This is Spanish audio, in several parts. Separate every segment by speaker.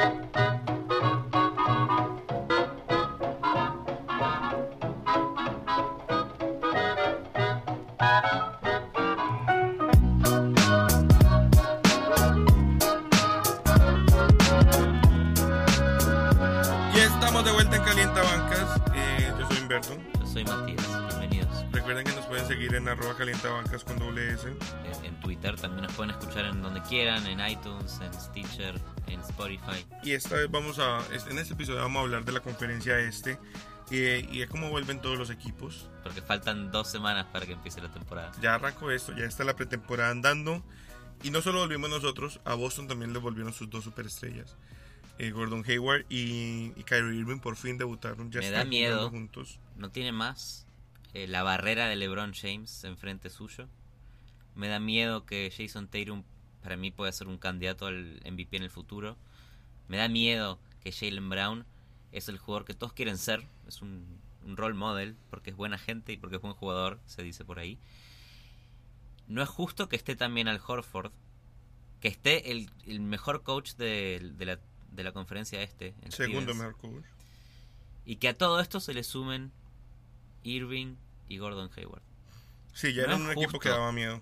Speaker 1: Y
Speaker 2: Twitter también nos pueden escuchar en donde quieran, en iTunes, en Stitcher, en Spotify.
Speaker 1: Y esta vez vamos a, en este episodio vamos a hablar de la conferencia este y, y es cómo vuelven todos los equipos.
Speaker 2: Porque faltan dos semanas para que empiece la temporada.
Speaker 1: Ya arrancó esto, ya está la pretemporada andando. Y no solo volvimos nosotros, a Boston también le volvieron sus dos superestrellas. Eh, Gordon Hayward y, y Kyrie Irving por fin debutaron. Ya
Speaker 2: Me
Speaker 1: están
Speaker 2: da miedo.
Speaker 1: juntos.
Speaker 2: No tiene más eh, la barrera de LeBron James enfrente suyo. Me da miedo que Jason Tatum para mí pueda ser un candidato al MVP en el futuro. Me da miedo que Jalen Brown es el jugador que todos quieren ser. Es un, un role model porque es buena gente y porque es buen jugador, se dice por ahí. No es justo que esté también al Horford, que esté el, el mejor coach de, de la, de la conferencia este.
Speaker 1: Segundo
Speaker 2: Stevens.
Speaker 1: mejor coach.
Speaker 2: Y que a todo esto se le sumen Irving y Gordon Hayward.
Speaker 1: Sí, ya
Speaker 2: No
Speaker 1: eran un equipo que daba miedo.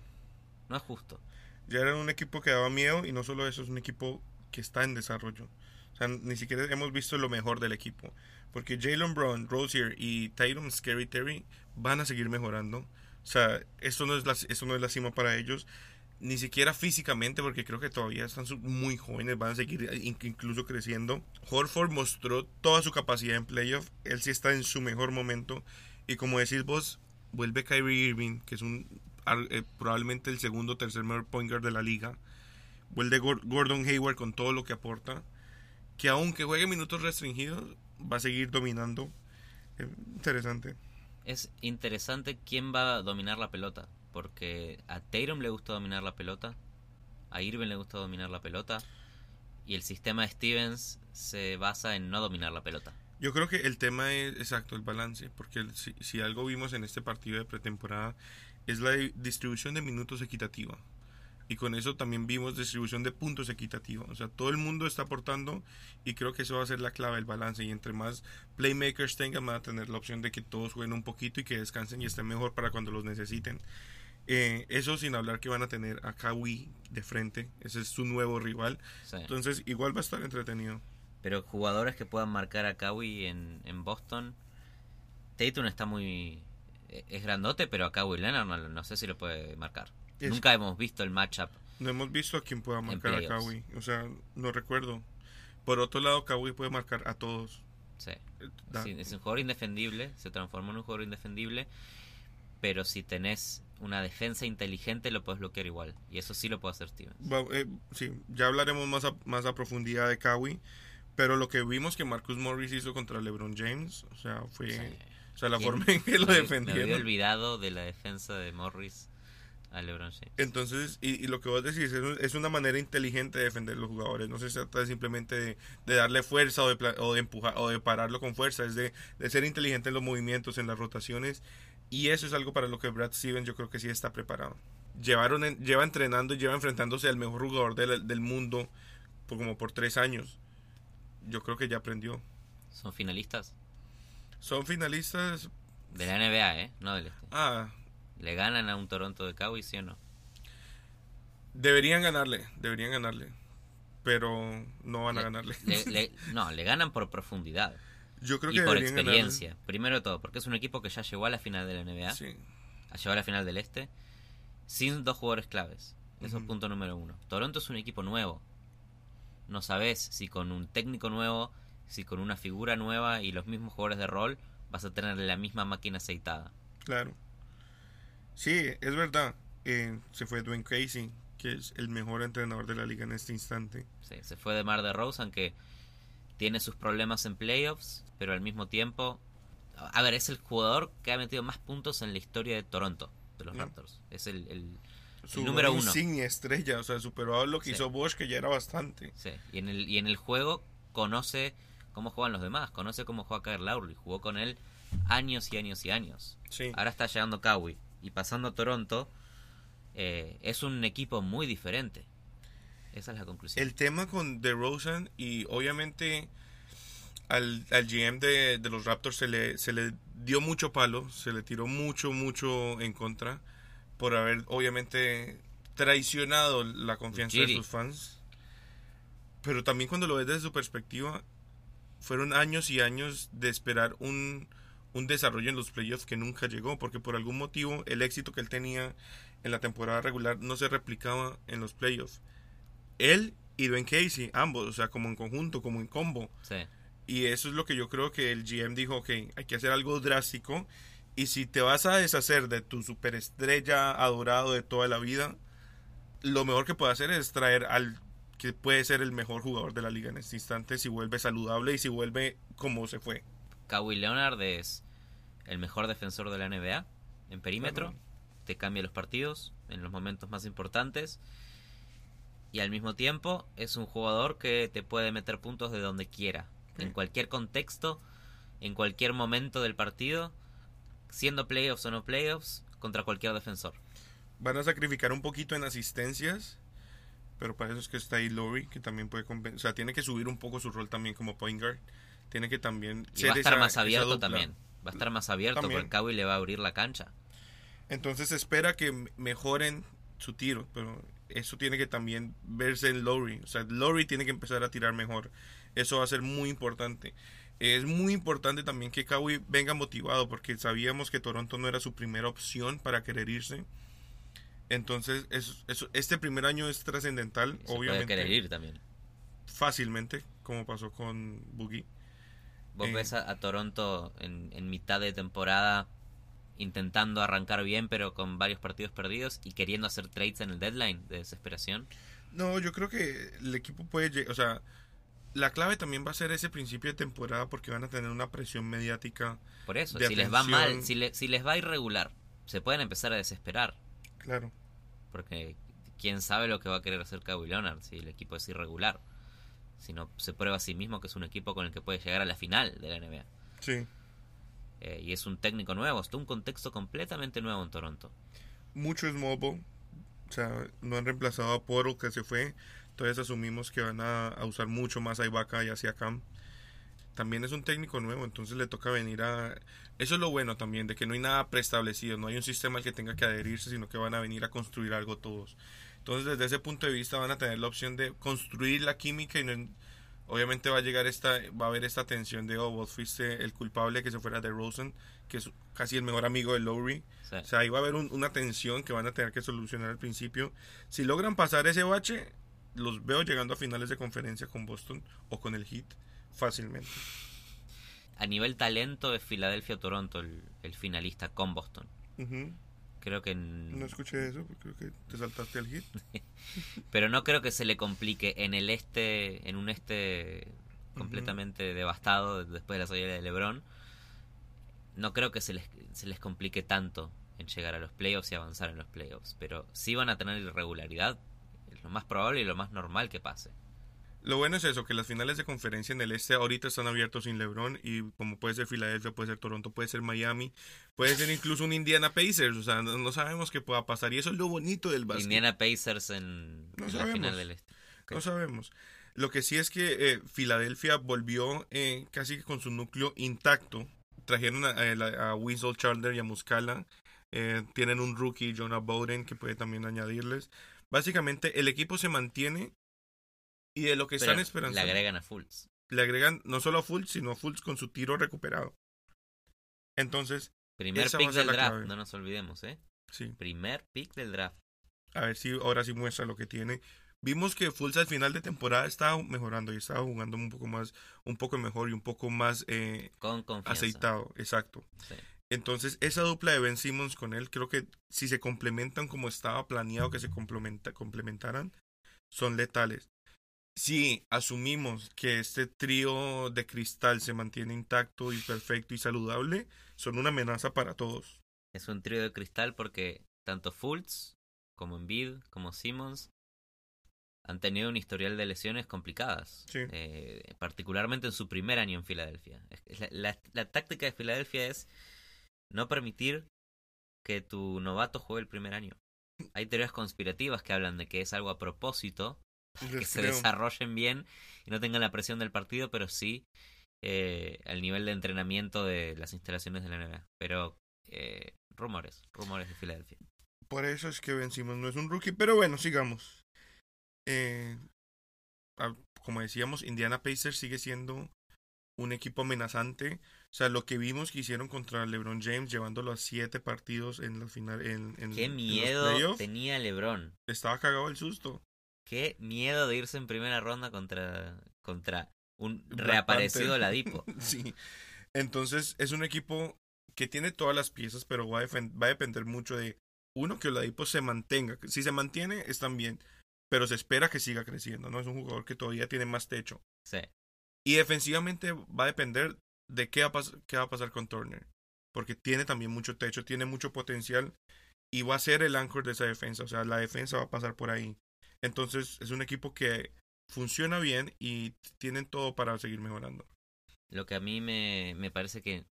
Speaker 2: No es justo.
Speaker 1: Ya eran un equipo que daba miedo y no solo eso, es un equipo que está en desarrollo. O sea, ni siquiera hemos visto lo mejor del equipo. Porque Jalen Brown, Rozier y Tatum Scary Terry van a seguir mejorando. O sea, esto no es la, esto no es la cima para ellos. Ni siquiera físicamente, porque creo que todavía están muy jóvenes, van a seguir in- incluso creciendo. Horford mostró toda su capacidad en playoff. Él sí está en su mejor momento. Y como decís vos, vuelve Kyrie Irving, que es un eh, probablemente el segundo o tercer mejor point guard de la liga. Vuelve Gor- Gordon Hayward con todo lo que aporta. Que aunque juegue minutos restringidos, va a seguir dominando. Eh, interesante.
Speaker 2: Es interesante quién va a dominar la pelota. Porque a Tatum le gusta dominar la pelota. A Irving le gusta dominar la pelota. Y el sistema de Stevens se basa en no dominar la pelota.
Speaker 1: Yo creo que el tema es exacto, el balance, porque si algo vimos en este partido de pretemporada es la di- distribución de minutos equitativa. Y con eso también vimos distribución de puntos equitativa. O sea, todo el mundo está aportando y creo que eso va a ser la clave del balance. Y entre más playmakers tengan, van a tener la opción de que todos jueguen un poquito y que descansen y estén mejor para cuando los necesiten. Eh, eso sin hablar que van a tener a Kawhi de frente. Ese es su nuevo rival.
Speaker 2: Sí.
Speaker 1: Entonces, igual va a estar entretenido.
Speaker 2: Pero jugadores que puedan marcar a Kawhi en, en Boston. Tatum está muy. Eh, Es grandote, pero a Kawhi Leonard no, no sé si lo puede marcar.
Speaker 1: Es-
Speaker 2: Nunca hemos visto el matchup.
Speaker 1: No hemos visto a quién pueda marcar a. Kawhi. O sea, no recuerdo. Por otro lado, Kawhi puede marcar a todos.
Speaker 2: Sí.
Speaker 1: Eh,
Speaker 2: Sí, es un jugador indefendible, se transformó en un jugador indefendible, pero si tenés una defensa inteligente lo puedes bloquear igual, y eso sí lo puede hacer Stevens.
Speaker 1: eh, sí, ya hablaremos más a, más a profundidad de Kawhi. Pero lo que vimos que Marcus Morris hizo contra LeBron James, o sea, fue.
Speaker 2: Sí.
Speaker 1: O sea, la
Speaker 2: ¿Quién?
Speaker 1: forma en que lo
Speaker 2: Me- Me había
Speaker 1: defendieron.
Speaker 2: olvidado de la defensa de Morris a LeBron James.
Speaker 1: Entonces, y, y lo que vos decís, es, un- es una manera inteligente de defender los jugadores. No se trata simplemente de, de darle fuerza o de, o de empujar o de pararlo con fuerza. Es de, de ser inteligente en los movimientos, en las rotaciones. Y eso es algo para lo que Brad Stevens yo creo que sí está preparado. Llevaron en- lleva entrenando lleva enfrentándose al mejor jugador del, del mundo por como por tres años. Yo creo que ya aprendió.
Speaker 2: Son finalistas
Speaker 1: Son finalistas.
Speaker 2: de la NBA, ¿eh? No del este.
Speaker 1: Ah,
Speaker 2: ¿Le ganan a un Toronto de Kawhi, sí o no?
Speaker 1: deberían ganarle. Deberían ganarle. Pero no van a
Speaker 2: Le-
Speaker 1: ganarle.
Speaker 2: le- le- no, le ganan por profundidad
Speaker 1: Yo creo
Speaker 2: y
Speaker 1: que
Speaker 2: por
Speaker 1: ganarle.
Speaker 2: experiencia. Primero de todo, porque es un equipo que ya llegó a la final de la NBA.
Speaker 1: Sí.
Speaker 2: a llevar a la final del Este sin dos jugadores claves. Eso es
Speaker 1: Ujú.
Speaker 2: punto número uno. Toronto es un equipo nuevo. No sabes si con un técnico nuevo, si con una figura nueva y los mismos jugadores de rol vas a tener la misma máquina aceitada.
Speaker 1: Claro. Sí, es verdad. Eh, se fue Dwayne Casey, que es el mejor entrenador de la liga en este instante.
Speaker 2: Sí, se fue de Mar de Rosen que tiene sus problemas en playoffs, pero al mismo tiempo... A ver, es el jugador que ha metido más puntos en la historia de Toronto, de los. Raptors. Es el, el-
Speaker 1: Su
Speaker 2: número uno.
Speaker 1: insignia estrella, o sea, superó lo que
Speaker 2: Sí.
Speaker 1: hizo Bosch, que ya era bastante.
Speaker 2: Sí, y en el, y en el juego conoce cómo juegan los demás, conoce cómo juega Kyle Lowry, jugó con él años y años y años.
Speaker 1: Sí.
Speaker 2: Ahora está llegando Kawhi y pasando a Toronto, eh, es un equipo muy diferente. Esa es la conclusión.
Speaker 1: El tema con DeRozan y obviamente al, al GM de, de los Raptors se le, se le dio mucho palo, se le tiró mucho, mucho en contra por haber obviamente traicionado la confianza de sus fans. Pero también cuando lo ves desde su perspectiva, fueron años y años de esperar un, un desarrollo en los playoffs que nunca llegó, porque por algún motivo el éxito que él tenía en la temporada regular no se replicaba en los playoffs. Él y Dwayne Casey, ambos, o sea, como en conjunto, como en combo.
Speaker 2: Sí.
Speaker 1: Y eso es lo que yo creo que el GM dijo, ok, hay que hacer algo drástico. Y si te vas a deshacer de tu superestrella adorado de toda la vida, lo mejor que puede hacer es traer al que puede ser el mejor jugador de la liga en este instante si vuelve saludable y si vuelve como se fue.
Speaker 2: Kawhi Leonard es el mejor defensor de la NBA en perímetro.
Speaker 1: Claro.
Speaker 2: Te cambia los partidos en los momentos más importantes. Y al mismo tiempo es un jugador que te puede meter puntos de donde quiera.
Speaker 1: Sí.
Speaker 2: En cualquier contexto, en cualquier momento del partido, siendo playoffs o no playoffs, contra cualquier defensor.
Speaker 1: Van a sacrificar un poquito en asistencias, pero para eso es que está ahí Lowry, que también puede O sea, tiene que subir un poco su rol también como point guard. Tiene que también
Speaker 2: Y va a estar
Speaker 1: esa-
Speaker 2: más abierto también. Va a estar más abierto
Speaker 1: También.
Speaker 2: porque Kawhi le va a abrir la cancha.
Speaker 1: Entonces espera que mejoren su tiro, pero eso tiene que también verse en Lowry. O sea, Lowry tiene que empezar a tirar mejor. Eso va a ser muy importante. Es muy importante también que Kawhi venga motivado porque sabíamos que Toronto no era su primera opción para querer irse. Entonces, eso- este primer año es trascendental,
Speaker 2: Se puede
Speaker 1: obviamente,
Speaker 2: querer ir también.
Speaker 1: fácilmente, como pasó con Boogie.
Speaker 2: Vos
Speaker 1: Eh.
Speaker 2: ves a, a Toronto en, en mitad de temporada intentando arrancar bien, pero con varios partidos perdidos y queriendo hacer trades en el deadline de desesperación.
Speaker 1: No, yo creo que el equipo puede llegar, o sea, la clave también va a ser ese principio de temporada porque van a tener una presión mediática,
Speaker 2: Por eso, si les va mal, si, le- si les va irregular, se pueden empezar a desesperar.
Speaker 1: claro.
Speaker 2: Porque quién sabe lo que va a querer hacer Kawhi Leonard si el equipo es irregular. Si no se prueba a sí mismo que es un equipo con el que puede llegar a la final de la NBA.
Speaker 1: Sí.
Speaker 2: Eh, y es un técnico nuevo, está un contexto completamente nuevo en Toronto.
Speaker 1: Mucho es mobile, o sea, no han reemplazado a Poro que se fue, entonces asumimos que van a, a usar mucho más a Ibaka y hacia Cam. También es un técnico nuevo, entonces le toca venir a... Eso es lo bueno también, de que no hay nada preestablecido, no hay un sistema al que tenga que adherirse, sino que van a venir a construir algo todos. Entonces, desde ese punto de vista van a tener la opción de construir la química y no- obviamente va a llegar esta, va a haber esta tensión de, oh, vos fuiste el culpable que se fuera de Rosen, que es casi el mejor amigo de Lowry.
Speaker 2: O sea,
Speaker 1: O sea, ahí va a haber un- una tensión que van a tener que solucionar al principio. Si logran pasar ese bache, los veo llegando a finales de conferencia con Boston o con el Heat fácilmente.
Speaker 2: a nivel talento es Filadelfia o Toronto el, el finalista con Boston. Creo que en-
Speaker 1: No escuché eso, porque creo que te saltaste al Heat.
Speaker 2: pero no creo que se le complique en el este, en un este completamente devastado después de la salida de LeBron. No creo que se les, se les complique tanto en llegar a los playoffs y avanzar en los playoffs, pero sí van a tener irregularidad. Es lo más probable y lo más normal que pase.
Speaker 1: Lo bueno es eso, que las finales de conferencia en el este ahorita están abiertos sin LeBron y como puede ser Filadelfia, puede ser Toronto, puede ser Miami, puede ser incluso un Indiana Pacers, o sea, no, no sabemos qué pueda pasar y eso es lo bonito del básquet.
Speaker 2: Indiana Pacers en,
Speaker 1: No
Speaker 2: en la
Speaker 1: sabemos.
Speaker 2: final del este.
Speaker 1: No sabemos. Lo que sí es que eh, Filadelfia volvió eh, casi que con su núcleo intacto. Trajeron a, a la- a Winslow Chandler y a Muscala. Eh, tienen un rookie, Jonah Bowden, que puede también añadirles. Básicamente, el equipo se mantiene y de lo que
Speaker 2: Pero
Speaker 1: están esperando
Speaker 2: le agregan a Fultz.
Speaker 1: le agregan no solo a Fultz, sino a Fultz con su tiro recuperado. Entonces,
Speaker 2: Primer
Speaker 1: Esa
Speaker 2: pick del draft,
Speaker 1: clave.
Speaker 2: no nos olvidemos, ¿eh?
Speaker 1: sí,
Speaker 2: Primer pick del draft.
Speaker 1: a ver si ahora sí muestra lo que tiene. Vimos que Fultz al final de temporada estaba mejorando y estaba jugando un poco más, un poco mejor y un poco más eh,
Speaker 2: Con confianza.
Speaker 1: aceitado, exacto.
Speaker 2: Sí.
Speaker 1: Entonces, esa dupla de Ben Simmons con él, creo que si se complementan como estaba planeado que se complementa, complementaran, son letales. Si asumimos que este trío de cristal se mantiene intacto y perfecto y saludable, son una amenaza para todos.
Speaker 2: Es un trío de cristal porque tanto Fultz como Embiid como Simmons han tenido un historial de lesiones complicadas.
Speaker 1: Sí.
Speaker 2: Eh, particularmente en su primer año en Filadelfia. La- la táctica de Filadelfia es no permitir que tu novato juegue el primer año. Hay teorías conspirativas que hablan de que es algo a propósito para que se desarrollen bien y no tengan la presión del partido, pero sí eh, al nivel de entrenamiento de las instalaciones de la NBA. Pero eh, rumores, rumores de Filadelfia.
Speaker 1: Por eso es que vencimos. No es un rookie, pero bueno, sigamos. Eh, ah, como decíamos, Indiana Pacers sigue siendo un equipo amenazante. O sea, lo que vimos que hicieron contra LeBron James, llevándolo a siete partidos en los final, en, en-
Speaker 2: Qué miedo tenía LeBron.
Speaker 1: Estaba cagado el susto.
Speaker 2: Qué miedo de irse en primera ronda contra, contra un reaparecido. Ladipo.
Speaker 1: sí. Entonces, es un equipo que tiene todas las piezas, pero va a, va a depender mucho de, uno, que Oladipo se mantenga. Si se mantiene, están bien. Pero se espera que siga creciendo, ¿no? Es un jugador que todavía tiene más techo.
Speaker 2: Sí.
Speaker 1: Y defensivamente va a depender de qué va a, qué va a pasar con Turner. Porque tiene también mucho techo, tiene mucho potencial. Y va a ser el anchor de esa defensa. O sea, la defensa va a pasar por ahí. Entonces, es un equipo que funciona bien y tienen todo para seguir mejorando.
Speaker 2: Lo que a mí me, me parece que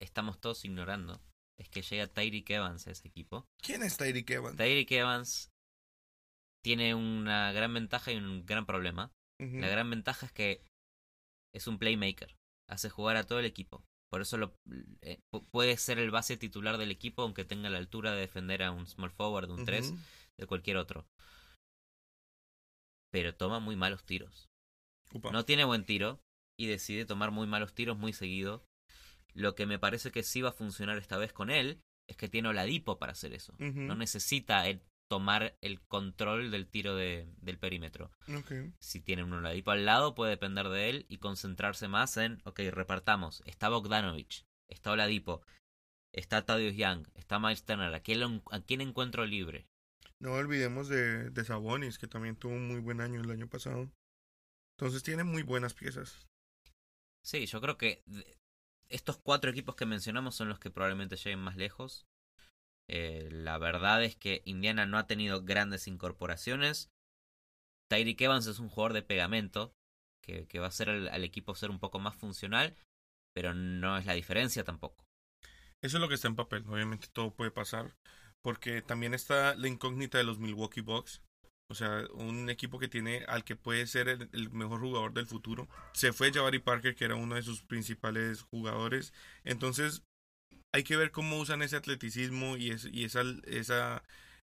Speaker 2: estamos todos ignorando es que llega Tyreek Evans a ese equipo.
Speaker 1: ¿Quién es Tyreek Evans?
Speaker 2: Tyreek Evans tiene una gran ventaja y un gran problema. La gran ventaja es que es un playmaker, hace jugar a todo el equipo. Por eso lo, eh, pu- puede ser el base titular del equipo aunque tenga la altura de defender a un small forward, un 3,
Speaker 1: Ujú.
Speaker 2: de cualquier otro. Pero toma muy malos tiros.
Speaker 1: Upa.
Speaker 2: No tiene buen tiro y decide tomar muy malos tiros muy seguido. Lo que me parece que sí va a funcionar esta vez con él es que tiene Oladipo para hacer eso. No necesita él tomar el control del tiro de- del perímetro. Si tiene un Oladipo al lado, puede depender de él y concentrarse más en, ok, repartamos. Está Bogdanovich, está Oladipo, está Tadius Young, está Miles Turner. ¿A quién, lo- a quién encuentro libre?
Speaker 1: No olvidemos de, de Sabonis, que también tuvo un muy buen año el año pasado. Entonces tiene muy buenas piezas.
Speaker 2: Sí, yo creo que estos cuatro equipos que mencionamos son los que probablemente lleguen más lejos. Eh, la verdad es que Indiana no ha tenido grandes incorporaciones. Tyreek Evans es un jugador de pegamento que, que va a hacer al, al equipo ser un poco más funcional, pero no es la diferencia tampoco.
Speaker 1: Eso es lo que está en papel. Obviamente todo puede pasar. Porque también está la incógnita de los Milwaukee Bucks. O sea, un equipo que tiene al que puede ser el, el mejor jugador del futuro. Se fue Jabari Parker, que era uno de sus principales jugadores. Entonces, hay que ver cómo usan ese atleticismo y, es, y esa, esa,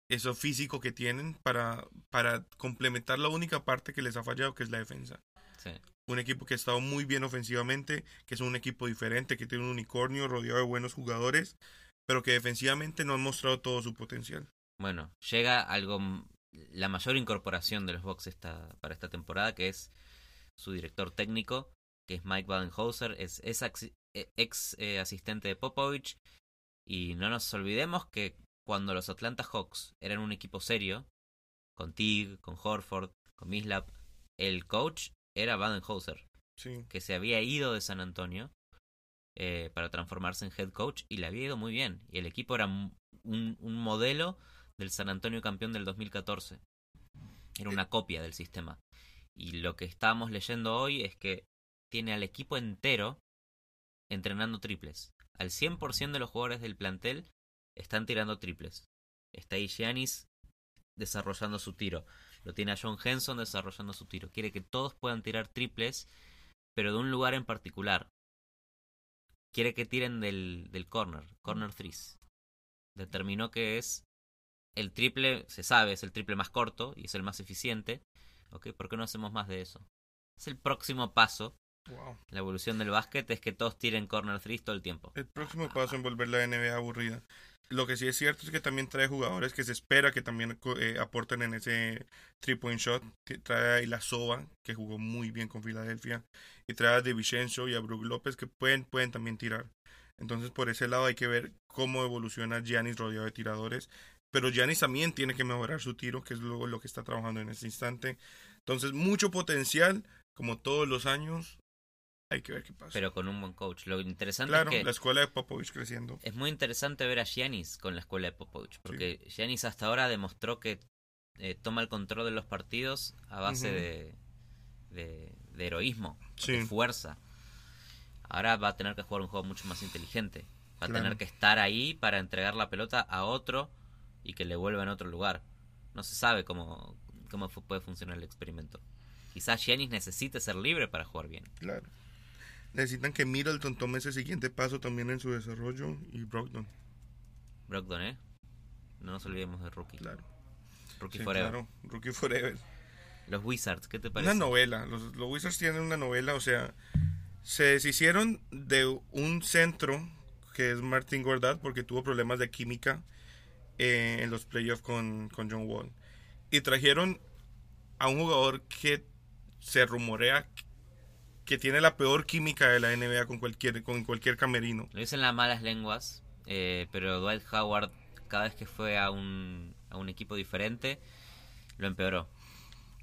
Speaker 1: eso físico que tienen para, para complementar la única parte que les ha fallado, que es la defensa.
Speaker 2: Sí.
Speaker 1: Un equipo que ha estado muy bien ofensivamente, que es un equipo diferente, que tiene un unicornio rodeado de buenos jugadores, pero que defensivamente no han mostrado todo su potencial.
Speaker 2: Bueno, llega algo, la mayor incorporación de los Bucks esta, para esta temporada, que es su director técnico, que es Mike Badenhauser, es, eh, ex eh, asistente de Popovich, y no nos olvidemos que cuando los Atlanta Hawks eran un equipo serio, con Tig, con Horford, con Mislap, el coach era Badenhauser,
Speaker 1: Sí.
Speaker 2: que se había ido de San Antonio eh, para transformarse en head coach y le había ido muy bien. Y el equipo era un, un- modelo del San Antonio campeón del 2014. Era una copia del sistema. Y lo que estábamos leyendo hoy es que tiene al equipo entero entrenando triples. Al 100% de los jugadores del plantel están tirando triples. Está ahí Giannis desarrollando su tiro. Lo tiene a John Henson desarrollando su tiro. Quiere que todos puedan tirar triples, pero de un lugar en particular. Quiere que tiren del, del corner, corner threes. Determinó que es el triple, se sabe, es el triple más corto y es el más eficiente. ¿Ok? ¿Por qué no hacemos más de eso? Es el próximo paso.
Speaker 1: Wow.
Speaker 2: La evolución del básquet es que todos tiren corner threes todo el tiempo.
Speaker 1: El próximo paso en volver la NBA aburrida. Lo que sí es cierto es que también trae jugadores que se espera que también eh, aporten en ese three point shot. Trae a Ilasova, que jugó muy bien con Filadelfia. Y trae a De Vicenzo y a Brook López, que pueden, pueden también tirar. Entonces, por ese lado hay que ver cómo evoluciona Giannis rodeado de tiradores. Pero Giannis también tiene que mejorar su tiro, que es luego lo que está trabajando en este instante. Entonces, mucho potencial, como todos los años. Hay que ver qué pasa.
Speaker 2: Pero con un buen coach. Lo interesante
Speaker 1: claro,
Speaker 2: es que
Speaker 1: la escuela de Popovich creciendo.
Speaker 2: es muy interesante ver a Giannis con la escuela de Popovich. Porque Giannis hasta ahora demostró que eh, toma el control de los partidos a base de, de, de heroísmo,
Speaker 1: Sí.
Speaker 2: de fuerza. Ahora va a tener que jugar un juego mucho más inteligente. Va a tener que estar ahí para entregar la pelota a otro y que le vuelva en otro lugar. No se sabe cómo, cómo puede funcionar el experimento. Quizás Giannis necesite ser libre para jugar bien.
Speaker 1: Claro. Necesitan que Middleton tome ese siguiente paso también en su desarrollo y Brogdon,
Speaker 2: Brogdon, ¿eh? No nos olvidemos de Rookie.
Speaker 1: claro.
Speaker 2: Rookie
Speaker 1: Sí,
Speaker 2: Forever.
Speaker 1: claro. Rookie Forever.
Speaker 2: Los Wizards, ¿qué te parece?
Speaker 1: Una novela. Los, los Wizards tienen una novela, o sea, se deshicieron de un centro que es Martin Gordat porque tuvo problemas de química eh, en los playoffs con, con John Wall. Y trajeron a un jugador que se rumorea que tiene la peor química de la NBA con cualquier, con cualquier camerino.
Speaker 2: Lo dicen las malas lenguas, eh, pero Dwight Howard, cada vez que fue a un, a un equipo diferente, lo empeoró.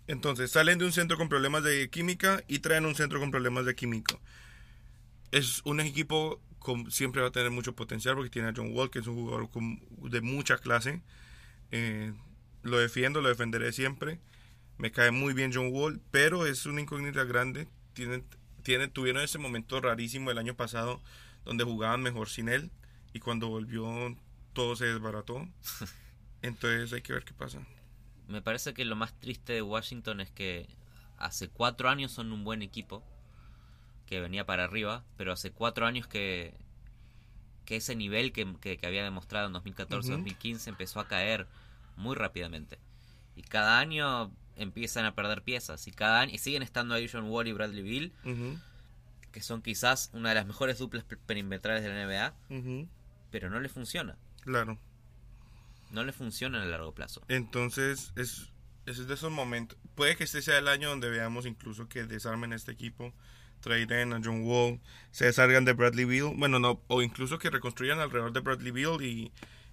Speaker 1: Entonces salen de un centro con problemas de química y traen un centro con problemas de químico. Es un equipo con, siempre va a tener mucho potencial porque tiene a John Wall, que es un jugador con- de mucha clase. Eh, lo defiendo, lo defenderé siempre. Me cae muy bien John Wall, pero es una incógnita grande. Tienen, tiene, tuvieron ese momento rarísimo el año pasado donde jugaban mejor sin él y cuando volvió todo se desbarató. Entonces hay que ver qué pasa.
Speaker 2: Me parece que lo más triste de Washington es que hace cuatro años son un buen equipo, que venía para arriba, pero hace cuatro años que, que ese nivel que, que- que había demostrado en 2014-2015 empezó a caer muy rápidamente. Y cada año empiezan a perder piezas, y cada año y siguen estando ahí John Wall y Bradley Bill, que son quizás una de las mejores duplas per- perimetrales de la NBA, pero no le funciona.
Speaker 1: Claro.
Speaker 2: No le funciona a largo plazo.
Speaker 1: Entonces, es, es de esos momentos. Puede que este sea el año donde veamos incluso que desarmen este equipo, traden a John Wall, se desargan de Bradley Beal, bueno, no, o incluso que reconstruyan alrededor de Bradley Beal y,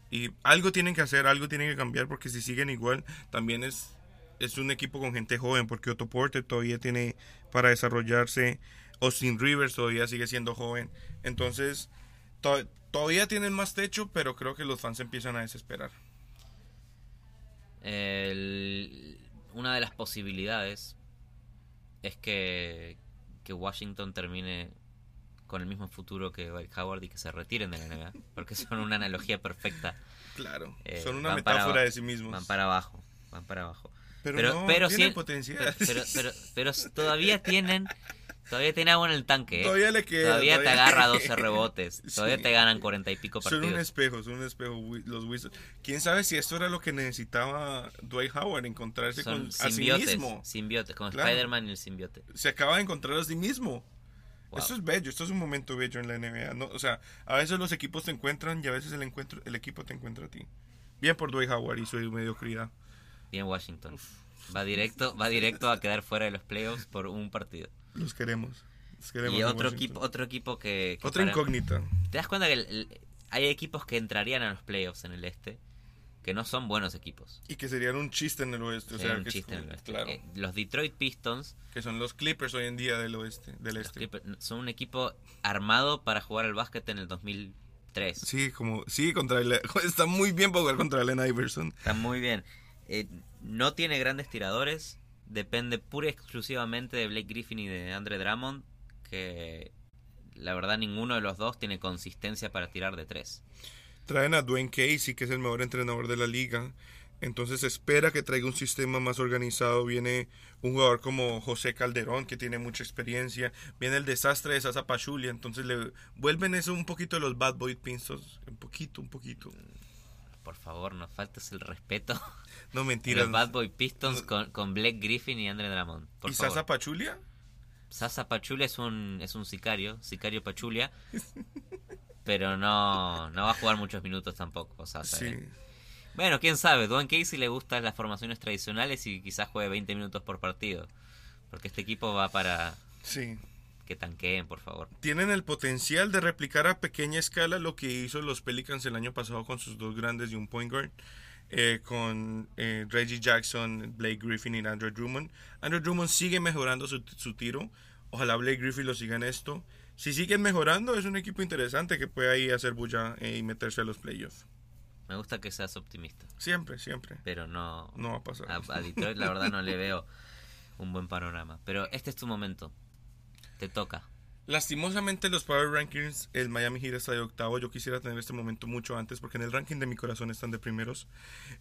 Speaker 1: y algo tienen que hacer, algo tienen que cambiar, porque si siguen igual, también es, es un equipo con gente joven, porque Otto Porter todavía tiene para desarrollarse, Austin Rivers todavía sigue siendo joven, entonces to- todavía tienen más techo, pero creo que los fans empiezan a desesperar.
Speaker 2: El- una de las posibilidades es que, que Washington termine con el mismo futuro que Dwight Howard y que se retiren de la NBA, porque son una analogía perfecta.
Speaker 1: Claro,
Speaker 2: Eh,
Speaker 1: son una
Speaker 2: para
Speaker 1: metáfora de sí mismos.
Speaker 2: Van para abajo, van para abajo.
Speaker 1: Pero,
Speaker 2: pero-
Speaker 1: no,
Speaker 2: pero
Speaker 1: tienen potencial.
Speaker 2: Pero, pero, pero todavía tienen, todavía tienen agua en el tanque. ¿eh?
Speaker 1: todavía le queda.
Speaker 2: Todavía te agarra 12 rebotes, todavía te ganan 40 y pico
Speaker 1: Son un
Speaker 2: partidos.
Speaker 1: espejo, son un espejo los Wizards. ¿Quién sabe si esto era lo que necesitaba Dwight Howard, encontrarse
Speaker 2: Son
Speaker 1: con a sí mismo?
Speaker 2: simbiotes, como
Speaker 1: Claro.
Speaker 2: Spider-Man y el simbiote.
Speaker 1: Se acaba de encontrar a sí mismo.
Speaker 2: Wow.
Speaker 1: Esto es bello, esto es un momento bello en la NBA. ¿no? O sea, a veces los equipos te encuentran y a veces el, encuentro, el equipo te encuentra a ti. Bien por Dwight Howard y su mediocridad.
Speaker 2: Bien Washington. Va directo, va directo a quedar fuera de los playoffs por un partido.
Speaker 1: Los queremos. Los queremos
Speaker 2: Y
Speaker 1: en
Speaker 2: otro equipo, otro equipo que, que
Speaker 1: Otra
Speaker 2: para-
Speaker 1: incógnita.
Speaker 2: ¿Te das cuenta que el- el- hay equipos que entrarían a los playoffs en el este que no son buenos equipos?
Speaker 1: Y que serían un chiste en el oeste. O sea,
Speaker 2: un
Speaker 1: que es
Speaker 2: chiste en
Speaker 1: como-
Speaker 2: el oeste.
Speaker 1: Claro.
Speaker 2: Eh, los Detroit Pistons
Speaker 1: que son los Clippers hoy en día del oeste, del este.
Speaker 2: Clippers, son un equipo armado para jugar al básquet en el 2003.
Speaker 1: Sí, como sí contra el, está muy bien para jugar contra Allen Iverson.
Speaker 2: Está muy bien. Eh, no tiene grandes tiradores. Depende pura y exclusivamente de Blake Griffin y de Andre Drummond. Que la verdad ninguno de los dos tiene consistencia para tirar de tres.
Speaker 1: Traen a Dwayne Casey, que es el mejor entrenador de la liga. Entonces espera que traiga un sistema más organizado. Viene un jugador como José Calderón, que tiene mucha experiencia. Viene el desastre de Sasa Pachulia. Entonces le vuelven eso un poquito de los Bad Boy Pistons. Un poquito, un poquito.
Speaker 2: Por favor, no faltes el respeto.
Speaker 1: No mentiras.
Speaker 2: Los Bad Boy Pistons con, con Blake Griffin y Andre Drummond. Por
Speaker 1: ¿Y
Speaker 2: favor.
Speaker 1: Sasa Pachulia?
Speaker 2: Sasa Pachulia es un, es un sicario, sicario Pachulia. pero no, no va a jugar muchos minutos tampoco, Sasa.
Speaker 1: Sí.
Speaker 2: ¿eh? Bueno, quién sabe, Dwayne Casey le gustan las formaciones tradicionales y quizás juegue 20 minutos por partido. Porque este equipo va para
Speaker 1: Sí.
Speaker 2: que tanqueen, por favor.
Speaker 1: tienen el potencial de replicar a pequeña escala lo que hizo los Pelicans el año pasado con sus dos grandes y un point guard. Eh, con eh, Reggie Jackson, Blake Griffin y Andrew Drummond. Andrew Drummond sigue mejorando su, su tiro. Ojalá Blake Griffin lo siga en esto. Si siguen mejorando, es un equipo interesante que puede ahí hacer bulla eh, y meterse a los playoffs.
Speaker 2: Me gusta que seas optimista,
Speaker 1: Siempre, siempre.
Speaker 2: pero no,
Speaker 1: No va a pasar.
Speaker 2: a, a Detroit la verdad no le veo un buen panorama. Pero este es tu momento. Te toca.
Speaker 1: Lastimosamente los Power Rankings, el Miami Heat está de octavo. Yo quisiera tener este momento mucho antes porque en el ranking de mi corazón están de primeros.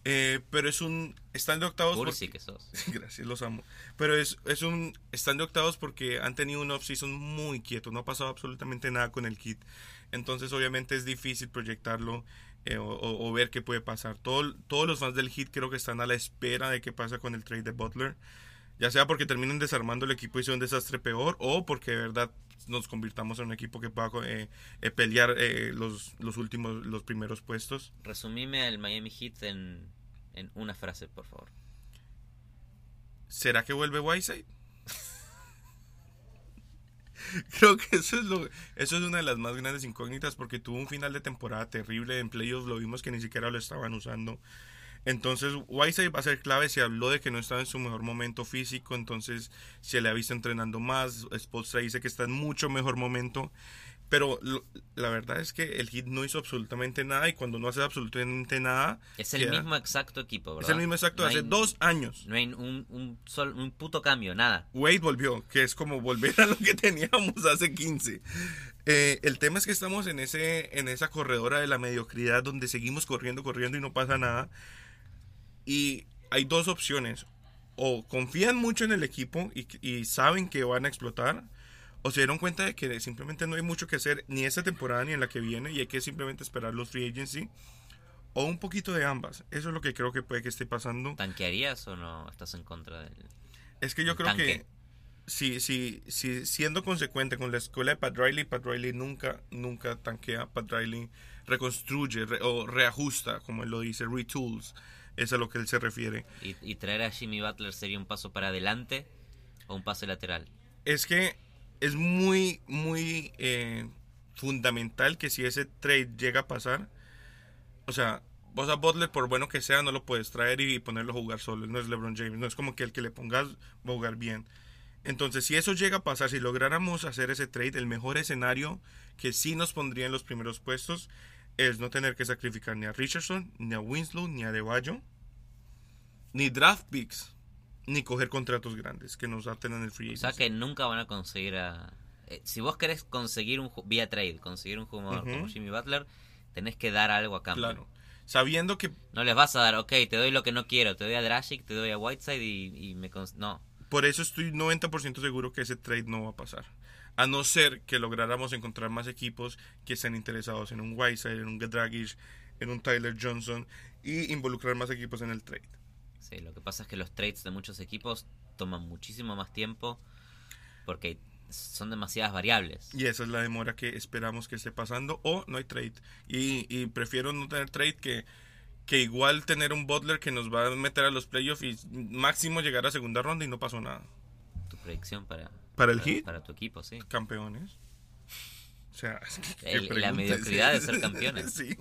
Speaker 1: Eh, pero es un... Están de octavos...
Speaker 2: Cursi que sos.
Speaker 1: Gracias, los amo. Pero es, es un... Están de octavos porque han tenido un off-season muy quieto. No ha pasado absolutamente nada con el kit. Entonces obviamente es difícil proyectarlo eh, o, o- ver qué puede pasar. Todo- todos los fans del Heat creo que están a la espera de qué pasa con el trade de Butler. Ya sea porque terminen desarmando el equipo y sea un desastre peor, o porque de verdad nos convirtamos en un equipo que pueda eh, eh, pelear eh, los, los últimos, los primeros puestos.
Speaker 2: Resumime al Miami Heat en, en una frase, por favor.
Speaker 1: ¿Será que vuelve Whiteside? Creo que eso es lo, eso es una de las más grandes incógnitas porque tuvo un final de temporada terrible en playoffs, lo vimos que ni siquiera lo estaban usando. Entonces, Whiteside va a ser clave. Se habló de que no estaba en su mejor momento físico. Entonces, se le ha visto entrenando más. Spoelstra dice que está en mucho mejor momento. Pero lo- la verdad es que el Heat no hizo absolutamente nada. Y cuando no hace absolutamente nada,
Speaker 2: Es el
Speaker 1: queda-
Speaker 2: mismo exacto equipo, ¿verdad?
Speaker 1: es el mismo exacto de hace
Speaker 2: hay-
Speaker 1: dos años.
Speaker 2: No hay un, un, sol- un puto cambio, nada.
Speaker 1: Wade volvió, que es como volver a lo que teníamos hace 15. Eh, el tema es que estamos en, ese, en esa corredora de la mediocridad donde seguimos corriendo, corriendo y no pasa nada. Y hay dos opciones. O confían mucho en el equipo y, y saben que van a explotar. O se dieron cuenta de que simplemente no hay mucho que hacer ni esta temporada ni en la que viene y hay que simplemente esperar los free agency. O un poquito de ambas. Eso es lo que creo que puede que esté pasando.
Speaker 2: ¿Tanquearías o no estás en contra del...?
Speaker 1: Es que yo creo
Speaker 2: tanque.
Speaker 1: que si, si, si siendo consecuente con la escuela de Pat Riley, Pat Riley nunca, nunca tanquea. Pat Riley reconstruye re- o reajusta, como él lo dice, retools. Es a lo que él se refiere.
Speaker 2: ¿Y, y traer a Jimmy Butler sería un paso para adelante o un pase lateral?
Speaker 1: Es que es muy, muy eh, fundamental que si ese trade llega a pasar, o sea, vos a Butler, por bueno que sea, no lo puedes traer y ponerlo a jugar solo. Él No es LeBron James, no es como que el que le pongas va a jugar bien. Entonces, si eso llega a pasar, si lográramos hacer ese trade, el mejor escenario que sí nos pondría en los primeros puestos es no tener que sacrificar ni a Richardson, ni a Winslow, ni a Deballo, ni draft picks, ni coger contratos grandes que nos aten en el free
Speaker 2: O sea
Speaker 1: agency.
Speaker 2: que nunca van a conseguir a... eh, si vos querés conseguir un... Vía trade, conseguir un jugador como Jimmy Butler, tenés que dar algo a cambio.
Speaker 1: Claro. Sabiendo que
Speaker 2: No les vas a dar, ok, te doy lo que no quiero, te doy a Dragic, te doy a Whiteside y, y me... No,
Speaker 1: por eso estoy 90% seguro que ese trade no va a pasar. A no ser que lográramos encontrar más equipos que estén interesados en un Whiteside, en un Dragic, en un Tyler Johnson y involucrar más equipos en el trade.
Speaker 2: Sí, lo que pasa es que los trades de muchos equipos toman muchísimo más tiempo porque son demasiadas variables.
Speaker 1: Y esa es la demora que esperamos que esté pasando o no hay trade. Y, y prefiero no tener trade que, que igual tener un Butler que nos va a meter a los playoffs y máximo llegar a segunda ronda y no pasó nada.
Speaker 2: Tu predicción para,
Speaker 1: ¿Para el Heat?
Speaker 2: para tu equipo, sí.
Speaker 1: Campeones. O sea, es que- qué
Speaker 2: El- la mediocridad de ser campeones.
Speaker 1: Sí.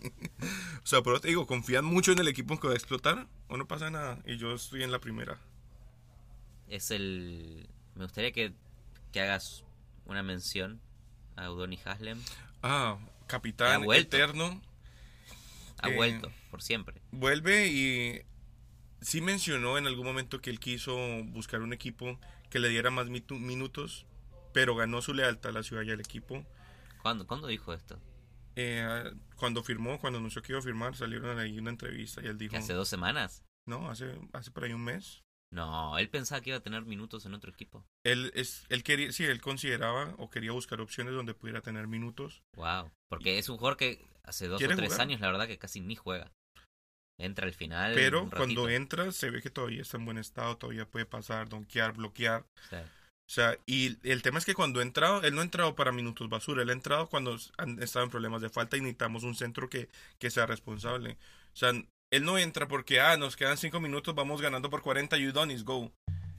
Speaker 1: O sea, pero te digo, confían mucho en el equipo que va a explotar o no pasa nada. Y yo estoy en la primera.
Speaker 2: Es el... Me gustaría que, que hagas una mención a Udoni Haslem.
Speaker 1: Ah, capitán
Speaker 2: Ha
Speaker 1: eterno.
Speaker 2: Ha
Speaker 1: Eh,
Speaker 2: vuelto, por siempre.
Speaker 1: Vuelve y sí mencionó en algún momento que él quiso buscar un equipo que le diera más minutos, pero ganó su lealtad a la ciudad y al equipo.
Speaker 2: ¿Cuándo, ¿Cuándo dijo esto?
Speaker 1: Eh, cuando firmó, cuando anunció que iba a firmar, salieron ahí una entrevista y él dijo,
Speaker 2: ¿Que hace dos semanas?
Speaker 1: no, hace, hace por ahí un mes.
Speaker 2: No, él pensaba que iba a tener minutos en otro equipo.
Speaker 1: Él, es, él quería, sí, él consideraba o quería buscar opciones donde pudiera tener minutos.
Speaker 2: Wow. Porque es un jugador que hace dos o
Speaker 1: ¿Quiere
Speaker 2: tres
Speaker 1: jugar?
Speaker 2: años, la verdad, que casi ni juega. Entra al final.
Speaker 1: Pero cuando entra se ve que todavía está en buen estado, todavía puede pasar, donkear, bloquear.
Speaker 2: O sea,
Speaker 1: O sea, y el tema es que cuando ha entrado, él no ha entrado para minutos basura, él ha entrado cuando han estado en problemas de falta y necesitamos un centro que, que sea responsable. O sea, él no entra porque, ah, nos quedan cinco minutos, vamos ganando por 40, you Donis, go.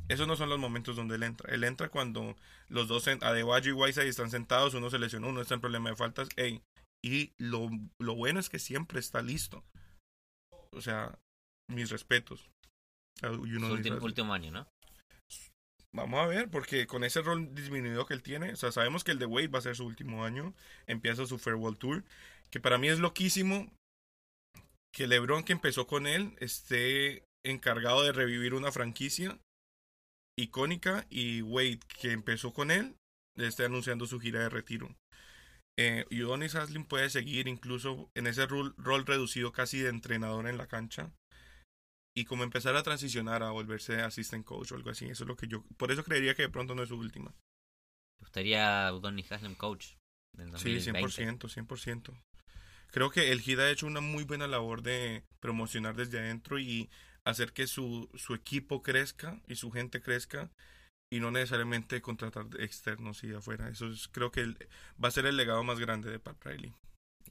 Speaker 1: Esos no son los momentos donde él entra. Él entra cuando los dos, Adebayo y Whiteside están sentados, uno se lesionó, uno está en problema de faltas, ey. Y lo, lo bueno es que siempre está listo. O sea, mis respetos. a
Speaker 2: su
Speaker 1: Udonis
Speaker 2: último, último año, ¿no?
Speaker 1: Vamos a ver, porque con ese rol disminuido que él tiene, o sea, sabemos que el de Wade va a ser su último año, empieza su Farewell Tour, que para mí es loquísimo que LeBron que empezó con él esté encargado de revivir una franquicia icónica y Wade que empezó con él esté anunciando su gira de retiro. Eh, Udonis Haslin puede seguir incluso en ese rol, rol reducido casi de entrenador en la cancha y como empezar a transicionar a volverse assistant coach o algo así. Eso es lo que yo. Por eso creería que de pronto no es su última.
Speaker 2: ¿Te gustaría Udonis Haslem coach?
Speaker 1: Sí,
Speaker 2: 2020?
Speaker 1: 100%, 100%. Creo que el HID ha hecho una muy buena labor de promocionar desde adentro y hacer que su, su equipo crezca y su gente crezca y no necesariamente contratar externos y de afuera. Eso es, creo que el- va a ser el legado más grande de Pat Riley.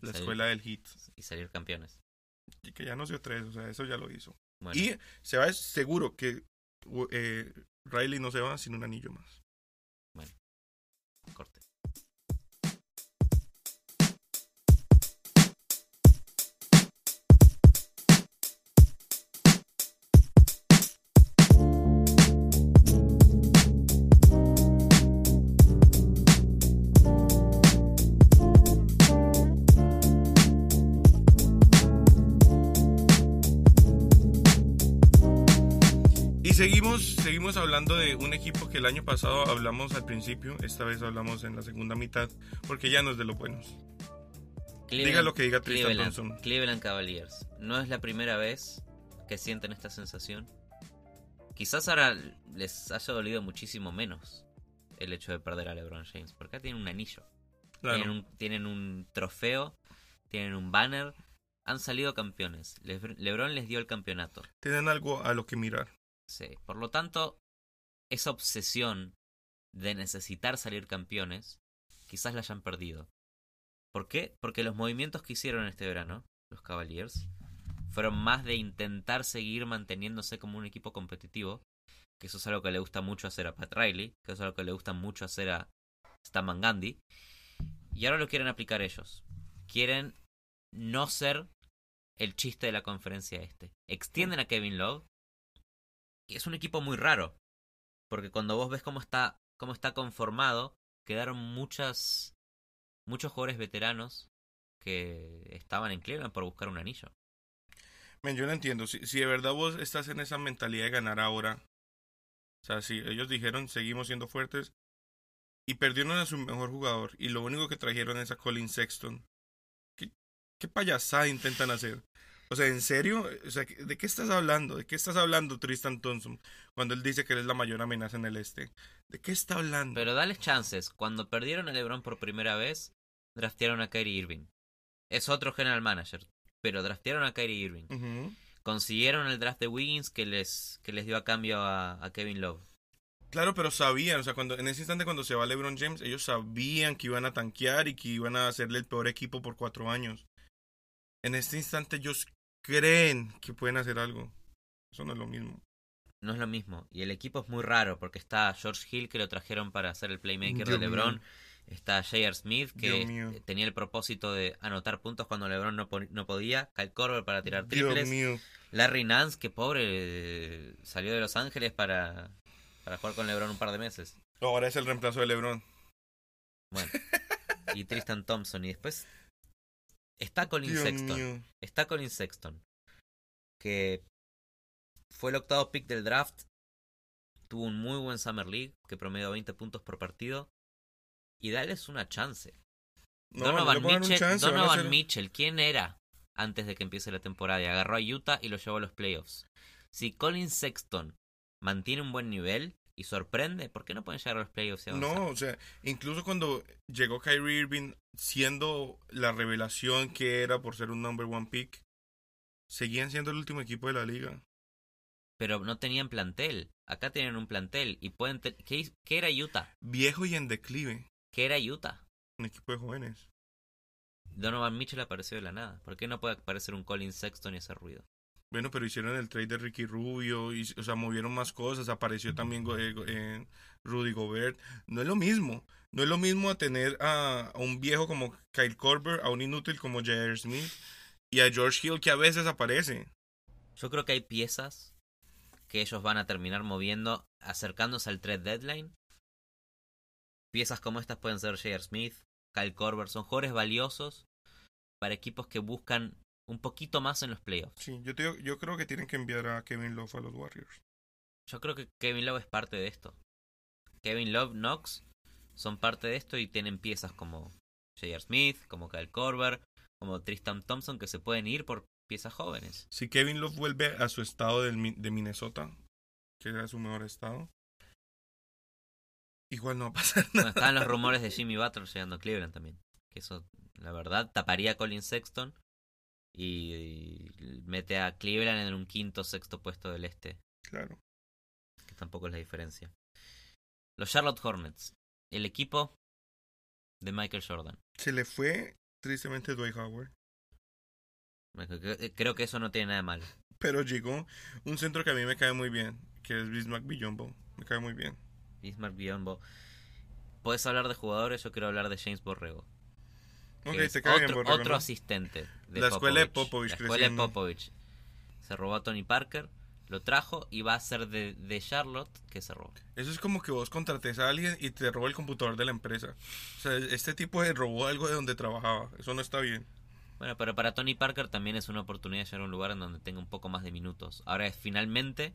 Speaker 1: La escuela del HIT.
Speaker 2: Y salir campeones.
Speaker 1: Y que ya no dio tres, o sea, eso ya lo hizo.
Speaker 2: Bueno,
Speaker 1: Y se va seguro que eh, Riley no se va sin un anillo más.
Speaker 2: corte.
Speaker 1: Seguimos, seguimos hablando de un equipo que el año pasado hablamos al principio, esta vez hablamos en la segunda mitad, porque ya no es de los buenos. Diga lo que diga Tristan
Speaker 2: Cleveland,
Speaker 1: Thompson.
Speaker 2: Cleveland Cavaliers. No es la primera vez que sienten esta sensación. Quizás ahora les haya dolido muchísimo menos el hecho de perder a LeBron James. Porque acá tienen un anillo.
Speaker 1: Claro.
Speaker 2: Tienen, un, tienen un trofeo. Tienen un banner. Han salido campeones. Le- LeBron les dio el campeonato.
Speaker 1: Tienen algo a lo que mirar.
Speaker 2: Sí. Por lo tanto, esa obsesión de necesitar salir campeones, quizás la hayan perdido. ¿Por qué? Porque los movimientos que hicieron este verano, los Cavaliers, fueron más de intentar seguir manteniéndose como un equipo competitivo, que eso es algo que le gusta mucho hacer a Pat Riley, que eso es algo que le gusta mucho hacer a Stan Gundy, y ahora lo quieren aplicar ellos. Quieren no ser el chiste de la conferencia este. Extienden a Kevin Love, es un equipo muy raro, porque cuando vos ves cómo está, cómo está conformado, quedaron muchas muchos jugadores veteranos que estaban en Cleveland por buscar un anillo.
Speaker 1: Men, yo no entiendo. Si, si de verdad vos estás en esa mentalidad de ganar ahora, o sea, si ellos dijeron seguimos siendo fuertes y perdieron a su mejor jugador y lo único que trajeron es a Colin Sexton, ¿qué, qué payasada intentan hacer? O sea, ¿en serio? O sea, ¿de qué estás hablando? ¿De qué estás hablando Tristan Thompson cuando él dice que él es la mayor amenaza en el este? ¿De qué está hablando?
Speaker 2: Pero dales chances. Cuando perdieron a LeBron por primera vez, draftearon a Kyrie Irving. Es otro general manager, pero draftearon a Kyrie Irving. Consiguieron el draft de Wiggins que les, que les dio a cambio a, a Kevin Love.
Speaker 1: Claro, pero sabían, o sea, cuando en ese instante cuando se va LeBron James, ellos sabían que iban a tanquear y que iban a hacerle el peor equipo por cuatro años. En este instante ellos creen que pueden hacer algo. Eso no es lo mismo.
Speaker 2: No es lo mismo. Y el equipo es muy raro porque está George Hill que lo trajeron para hacer el playmaker
Speaker 1: Dios
Speaker 2: de LeBron.
Speaker 1: mío.
Speaker 2: Está J.R. Smith que
Speaker 1: Dios
Speaker 2: tenía el propósito de anotar puntos cuando LeBron no, po- no podía. Kyle Korver para tirar
Speaker 1: Dios
Speaker 2: triples.
Speaker 1: mío.
Speaker 2: Larry Nance, que pobre, eh, salió de Los Ángeles para, para jugar con LeBron un par de meses.
Speaker 1: Ahora es el reemplazo de LeBron.
Speaker 2: Bueno. y Tristan Thompson. Y después está Colin
Speaker 1: Dios
Speaker 2: Sexton.
Speaker 1: mío.
Speaker 2: Está Colin Sexton. Que fue el octavo pick del draft. Tuvo un muy buen Summer League. Que promedió 20 puntos por partido. Y dales una chance.
Speaker 1: No,
Speaker 2: Donovan, Mitchell,
Speaker 1: chance,
Speaker 2: Donovan Mitchell, ¿quién era antes de que empiece la temporada? Y agarró a Utah y lo llevó a los playoffs. Si Colin Sexton mantiene un buen nivel y sorprende, ¿por qué no pueden llegar a los playoffs?
Speaker 1: No, o sea, incluso cuando llegó Kyrie Irving siendo la revelación que era por ser un number one pick, seguían siendo el último equipo de la liga.
Speaker 2: Pero no tenían plantel. Acá tienen un plantel y pueden... ¿Qué, qué era Utah?
Speaker 1: Viejo y en declive.
Speaker 2: ¿Qué era Utah?
Speaker 1: Un equipo de jóvenes.
Speaker 2: Donovan Mitchell apareció de la nada. ¿Por qué no puede aparecer un Colin Sexton y hacer ruido?
Speaker 1: Bueno, pero hicieron el trade de Ricky Rubio, y, o sea, movieron más cosas, apareció también eh, eh, Rudy Gobert. No es lo mismo. No es lo mismo a tener a, a un viejo como Kyle Korver, a un inútil como J.R. Smith y a George Hill que a veces aparece.
Speaker 2: Yo creo que hay piezas que ellos van a terminar moviendo acercándose al trade deadline. Piezas como estas pueden ser J.R. Smith, Kyle Korver, son jugadores valiosos para equipos que buscan un poquito más en los playoffs.
Speaker 1: Sí, yo, te yo creo que tienen que enviar a Kevin Love a los Warriors.
Speaker 2: Yo creo que Kevin Love es parte de esto. Kevin Love, Knox son parte de esto y tienen piezas como J.R. Smith, como Kyle Korver, como Tristan Thompson que se pueden ir por piezas jóvenes.
Speaker 1: Si Kevin Love vuelve a su estado de Minnesota, que era su mejor estado, igual no va a pasar
Speaker 2: Bueno,
Speaker 1: nada.
Speaker 2: estaban los rumores de Jimmy Butler llegando a Cleveland también. Que eso, la verdad, taparía a Colin Sexton y, y mete a Cleveland en un quinto sexto puesto del este,
Speaker 1: Claro.
Speaker 2: que tampoco es la diferencia. Los Charlotte Hornets, el equipo de Michael Jordan.
Speaker 1: Se le fue tristemente Dwight Howard,
Speaker 2: Creo que eso no tiene nada de malo.
Speaker 1: pero llegó un centro que a mí me cae muy bien, que es Bismack Biyombo. Me cae muy bien.
Speaker 2: Bismarck Biombo. Puedes hablar de jugadores, yo quiero hablar de James Borrego.
Speaker 1: Te
Speaker 2: otro, asistente de
Speaker 1: La escuela de
Speaker 2: Popovich.
Speaker 1: Popovich
Speaker 2: La escuela de
Speaker 1: creciendo.
Speaker 2: Popovich. Se robó a Tony Parker, lo trajo y va a ser de, de Charlotte que se robó.
Speaker 1: Eso es como que vos contrates a alguien y te roba el computador de la empresa. O sea, este tipo de robó algo de donde trabajaba. Eso no está bien.
Speaker 2: Bueno, pero para Tony Parker también es una oportunidad de llegar a un lugar en donde tenga un poco más de minutos. Ahora es finalmente,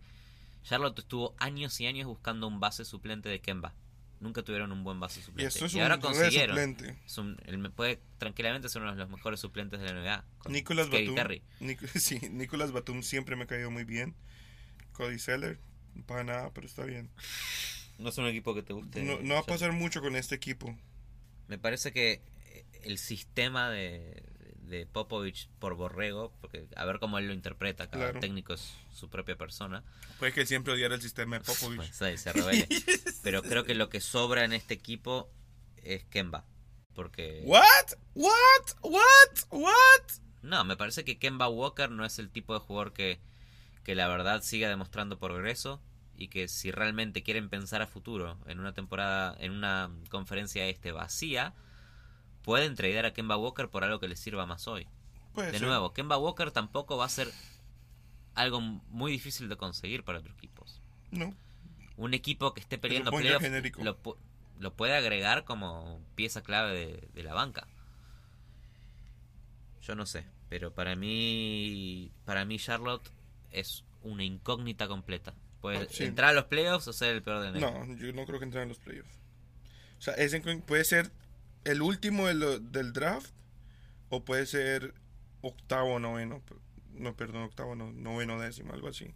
Speaker 2: Charlotte estuvo años y años buscando un base suplente de Kemba. Nunca tuvieron un buen base
Speaker 1: Y
Speaker 2: suplente.
Speaker 1: esto es
Speaker 2: ahora consiguieron.
Speaker 1: suplente.
Speaker 2: Es un- él puede tranquilamente ser uno de los mejores suplentes de la NBA.
Speaker 1: Nicolas Batum.
Speaker 2: Terry.
Speaker 1: Nic- sí, Nicolas Batum siempre me ha caído muy bien. Cody Seller, para nada, pero está bien.
Speaker 2: No es un equipo que te guste.
Speaker 1: No, no va a pasar mucho con este equipo.
Speaker 2: Me parece que el sistema de, de Popovich por Borrego, porque a ver cómo él lo interpreta, cada
Speaker 1: Claro.
Speaker 2: técnico es su propia persona,
Speaker 1: Puede que siempre odiara el sistema de Popovich.
Speaker 2: pues ahí se revele. Pero creo que lo que sobra en este equipo es Kemba. Porque...
Speaker 1: What? What? What? What?
Speaker 2: No, me parece que Kemba Walker no es el tipo de jugador que, que la verdad siga demostrando progreso y que si realmente quieren pensar a futuro en una temporada, en una conferencia este vacía, pueden tradear a Kemba Walker por algo que les sirva más hoy.
Speaker 1: Puede
Speaker 2: De
Speaker 1: ser.
Speaker 2: nuevo, Kemba Walker tampoco va a ser algo muy difícil de conseguir para otros equipos.
Speaker 1: No.
Speaker 2: Un equipo que esté peleando playoffs lo, lo puede agregar como pieza clave de, de la banca. Yo no sé, pero para mí, para mí Charlotte es una incógnita completa. Puede
Speaker 1: sí.
Speaker 2: entrar a los playoffs o ser el peor de enero.
Speaker 1: No, yo no creo que entren en los playoffs. O sea, ese puede ser el último de lo- del draft o puede ser octavo, noveno. No, perdón, octavo, no, noveno, décimo, algo así.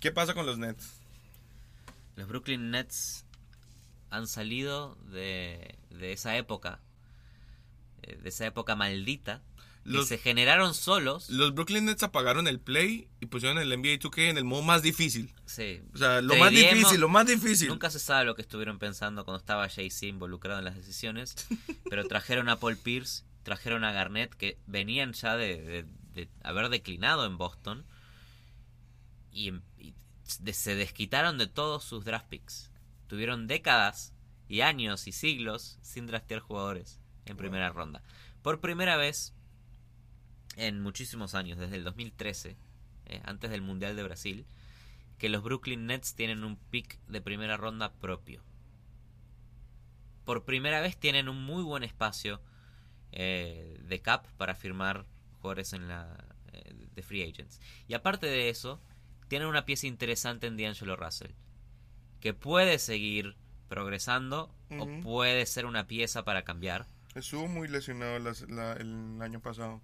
Speaker 1: ¿Qué pasa con los Nets?
Speaker 2: Los Brooklyn Nets han salido de, de esa época, eh, de esa época maldita,
Speaker 1: Los-
Speaker 2: y se generaron solos.
Speaker 1: Los Brooklyn Nets apagaron el play y pusieron el NBA 2K en el modo más difícil.
Speaker 2: Sí,
Speaker 1: O sea, lo más difícil, lo más difícil.
Speaker 2: Nunca se sabe lo que estuvieron pensando cuando estaba Jay-Z involucrado en las decisiones, pero trajeron a Paul Pierce, trajeron a Garnett, que venían ya de, de- de haber declinado en Boston, y, y de- se desquitaron de todos sus draft picks. Tuvieron décadas y años y siglos sin draftear jugadores en primera ronda. Por primera vez en muchísimos años, desde el 2013, eh, antes del Mundial de Brasil, que los Brooklyn Nets tienen un pick de primera ronda propio. Por primera vez tienen un muy buen espacio eh, de cap para firmar jugadores en la eh, de free agents. Y aparte de eso, tienen una pieza interesante en D'Angelo Russell, que puede seguir progresando o puede ser una pieza para cambiar.
Speaker 1: Estuvo muy lesionado las- la- el año pasado.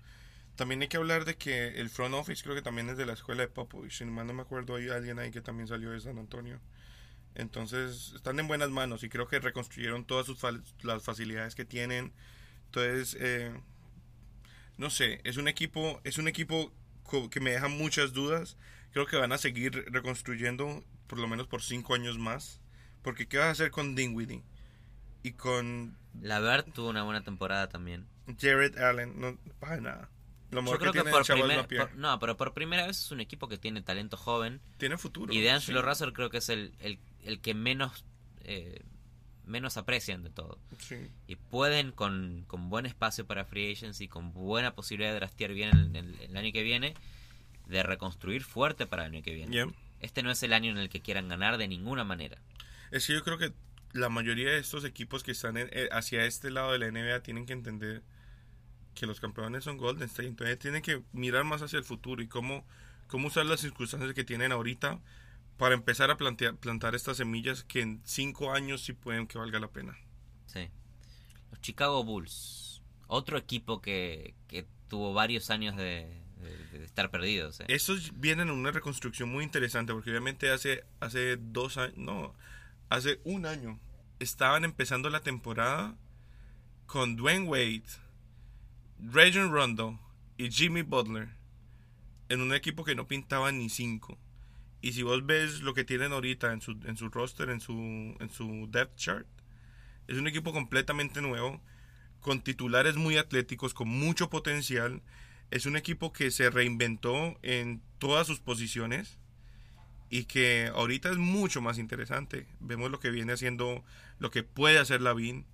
Speaker 1: También hay que hablar de que el front office creo que también es de la escuela de Popovich. Si no me acuerdo, hay alguien ahí que también salió de San Antonio. Entonces, están en buenas manos y creo que reconstruyeron todas sus las facilidades que tienen. Entonces, eh, no sé, es un equipo, es un equipo que me deja muchas dudas. Creo que van a seguir reconstruyendo por lo menos por cinco años más. Porque ¿qué vas a hacer con Dinwiddie? Y con
Speaker 2: Lavert tuvo una buena temporada también.
Speaker 1: Jared Allen, no para nada. Lo
Speaker 2: Yo
Speaker 1: mejor
Speaker 2: creo
Speaker 1: que,
Speaker 2: por
Speaker 1: el chaval
Speaker 2: primer-
Speaker 1: Lapierre.
Speaker 2: por- no, pero por primera vez es un equipo que tiene talento joven.
Speaker 1: Tiene futuro.
Speaker 2: Y de Angelo
Speaker 1: sí,
Speaker 2: Russell creo que es el, el, el que menos eh, menos aprecian de todo.
Speaker 1: sí.
Speaker 2: Y pueden con, con buen espacio para free agents y con buena posibilidad de draftear bien el, el- el año que viene, de reconstruir fuerte para el año que viene.
Speaker 1: Yeah.
Speaker 2: Este no es el año en el que quieran ganar de ninguna manera.
Speaker 1: Es que yo creo que la mayoría de estos equipos que están en- eh, hacia este lado de la NBA tienen que entender que los campeones son Golden State. Entonces tienen que mirar más hacia el futuro y cómo, cómo usar las circunstancias que tienen ahorita para empezar a plantear, plantar estas semillas que en cinco años sí pueden que valga la pena.
Speaker 2: Sí. Los Chicago Bulls. Otro equipo que, que tuvo varios años de, de- de estar perdidos. ¿eh?
Speaker 1: Estos vienen en una reconstrucción muy interesante porque obviamente hace, hace dos años, no, hace un año estaban empezando la temporada con Dwayne Wade, Rajon Rondo y Jimmy Butler en un equipo que no pintaba ni cinco. Y si vos ves lo que tienen ahorita en su, en su roster, en su, en su depth chart, es un equipo completamente nuevo, con titulares muy atléticos, con mucho potencial. Es un equipo que se reinventó en todas sus posiciones y que ahorita es mucho más interesante. Vemos lo que viene haciendo, lo que puede hacer Lavin,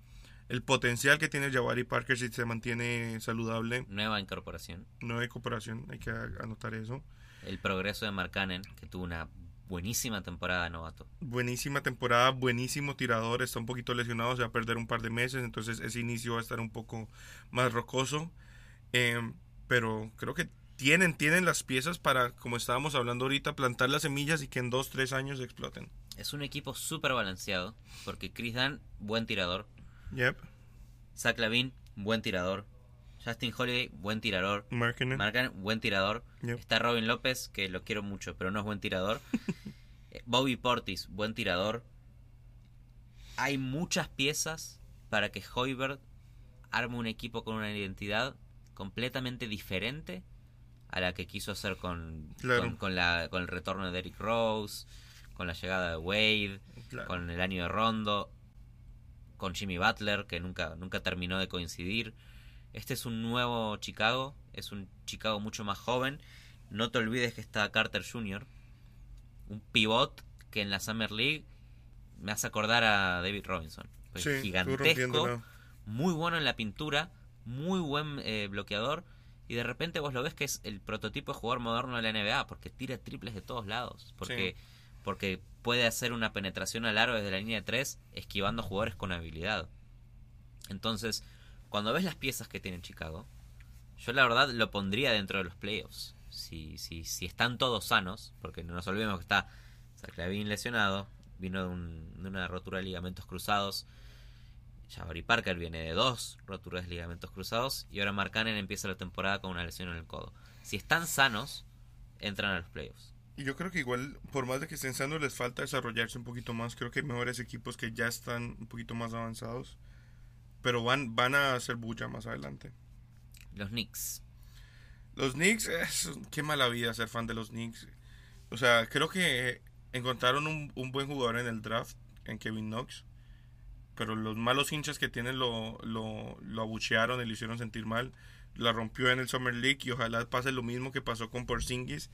Speaker 1: el potencial que tiene Jabari Parker si se mantiene saludable.
Speaker 2: Nueva incorporación.
Speaker 1: No hay cooperación, hay que anotar eso.
Speaker 2: El progreso de Mark Cannon, que tuvo una buenísima temporada novato.
Speaker 1: Buenísima temporada, buenísimo tirador, está un poquito lesionado, se va a perder un par de meses, entonces ese inicio va a estar un poco más rocoso. Eh, pero creo que tienen, tienen las piezas para, como estábamos hablando ahorita, plantar las semillas y que en dos, tres años exploten.
Speaker 2: Es un equipo súper balanceado, porque Chris Dunn, buen tirador.
Speaker 1: Yep,
Speaker 2: Zach Lavin, buen tirador. Justin Holiday, buen tirador.
Speaker 1: Markkinen.
Speaker 2: Mark Cannon, buen tirador.
Speaker 1: Yep.
Speaker 2: Está Robin López, que lo quiero mucho, pero no es buen tirador. Eh, Bobby Portis, buen tirador. Hay muchas piezas para que Hoiberg arme un equipo con una identidad completamente diferente a la que quiso hacer con,
Speaker 1: Claro.
Speaker 2: con, con la, con el retorno de Derrick Rose, con la llegada de Wade,
Speaker 1: Claro.
Speaker 2: con el año de Rondo, con Jimmy Butler, que nunca, nunca terminó de coincidir. Este es un nuevo Chicago, es un Chicago mucho más joven. No te olvides que está Carter Jr., un pivot que en la Summer League me hace acordar a David Robinson. Pues
Speaker 1: Sí,
Speaker 2: gigantesco, muy bueno en la pintura, muy buen eh, bloqueador. Y de repente vos lo ves que es el prototipo de jugador moderno de la NBA, porque tira triples de todos lados. Porque, porque puede hacer una penetración al aro desde la línea de 3, esquivando jugadores con habilidad. Entonces, cuando ves las piezas que tiene Chicago, yo la verdad lo pondría dentro de los playoffs. Si, si, si están todos sanos, porque no nos olvidemos que está Zach Lavin lesionado, vino de, un- de una rotura de ligamentos cruzados. Jabari Parker viene de dos roturas de ligamentos cruzados y ahora Mark Cannon empieza la temporada con una lesión en el codo. Si están sanos, entran a los playoffs.
Speaker 1: Yo creo que igual, por más de que estén sanos, les falta desarrollarse un poquito más. Creo que hay mejores equipos que ya están un poquito más avanzados. Pero van, van a hacer bulla más adelante.
Speaker 2: Los Knicks.
Speaker 1: Los Knicks, es- qué mala vida ser fan de los Knicks. O sea, creo que encontraron un, un buen jugador en el draft, en Kevin Knox. Pero los malos hinchas que tienen lo, lo, lo abuchearon y lo hicieron sentir mal. La rompió en el Summer League y ojalá pase lo mismo que pasó con Porzingis.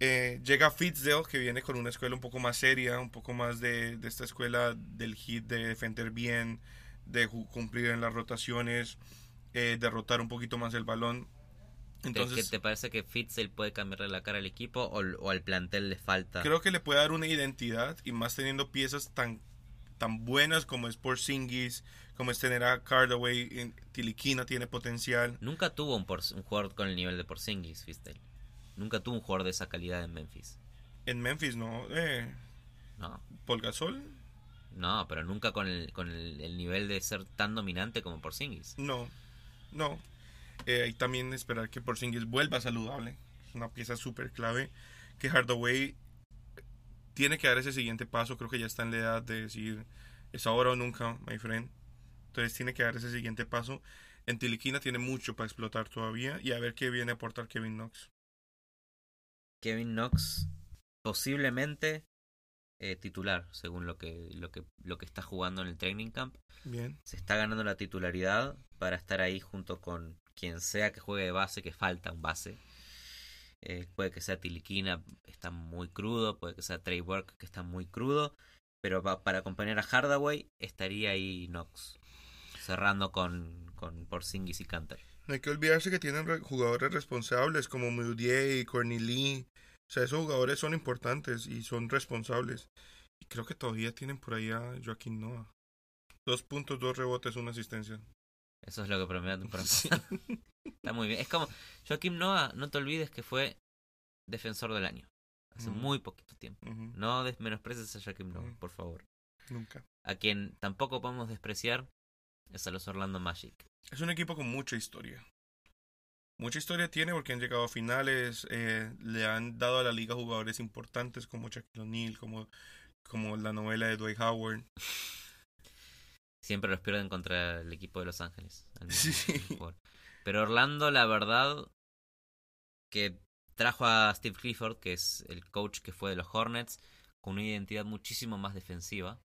Speaker 1: Eh, llega Fitzdale, que viene con una escuela un poco más seria, un poco más de, de esta escuela del hit, de defender bien, de cumplir en las rotaciones, eh, derrotar un poquito más el balón.
Speaker 2: ¿Te-
Speaker 1: Entonces,
Speaker 2: ¿Qué te parece que Fitzel puede cambiarle la cara al equipo o, o al plantel le falta?
Speaker 1: creo que le puede dar una identidad y más teniendo piezas tan tan buenas como es Porzingis, como es tener a Cardaway, en- Tiliquina tiene potencial.
Speaker 2: Nunca tuvo un, por- un jugador con el nivel de Porzingis, Fistel. Nunca tuvo un jugador de esa calidad en Memphis.
Speaker 1: En Memphis no, eh,
Speaker 2: No,
Speaker 1: Paul Gasol,
Speaker 2: no, pero nunca con el, con el, el nivel de ser tan dominante como Porzingis.
Speaker 1: no, no. Eh, hay también esperar que Porzingis vuelva saludable, es una pieza súper clave. Que Hardaway tiene que dar ese siguiente paso, creo que ya está en la edad de decir es ahora o nunca, my friend. Entonces tiene que dar ese siguiente paso. En Tiliquina tiene mucho para explotar todavía y a ver qué viene a aportar Kevin Knox.
Speaker 2: Kevin Knox posiblemente eh, titular, según lo que, lo, que, lo que está jugando en el training camp.
Speaker 1: Bien,
Speaker 2: Se está ganando la titularidad para estar ahí junto con quien sea que juegue de base, que falta un base. Eh, puede que sea Tiliquina, está muy crudo. Puede que sea Trey Burke, que está muy crudo. Pero pa- para acompañar a Hardaway estaría ahí Knox. Cerrando con, con Porzingis y Canter.
Speaker 1: No hay que olvidarse que tienen re- jugadores responsables como Mudiay y Cornely. O sea, esos jugadores son importantes y son responsables. Y creo que todavía tienen por ahí a Joaquín Noah. Dos puntos, dos rebotes, una asistencia.
Speaker 2: Eso es lo que temporada
Speaker 1: Sí.
Speaker 2: Está muy bien. Es como Joaquim Noah, no te olvides que fue defensor del año. Hace
Speaker 1: Ujú.
Speaker 2: muy poquito tiempo.
Speaker 1: Ujú,
Speaker 2: No des- menosprecies a Shaquem Noah,
Speaker 1: Ujú.
Speaker 2: por favor.
Speaker 1: Nunca.
Speaker 2: A quien tampoco podemos despreciar es a los Orlando Magic.
Speaker 1: Es un equipo con mucha historia. Mucha historia tiene porque han llegado a finales, eh, le han dado a la liga jugadores importantes como Shaquille O'Neal, como, como la novela de Dwight Howard.
Speaker 2: Siempre los pierden contra el equipo de Los Ángeles.
Speaker 1: Sí.
Speaker 2: Pero Orlando, la verdad, que trajo a Steve Clifford, que es el coach que fue de los Hornets, con una identidad muchísimo más defensiva.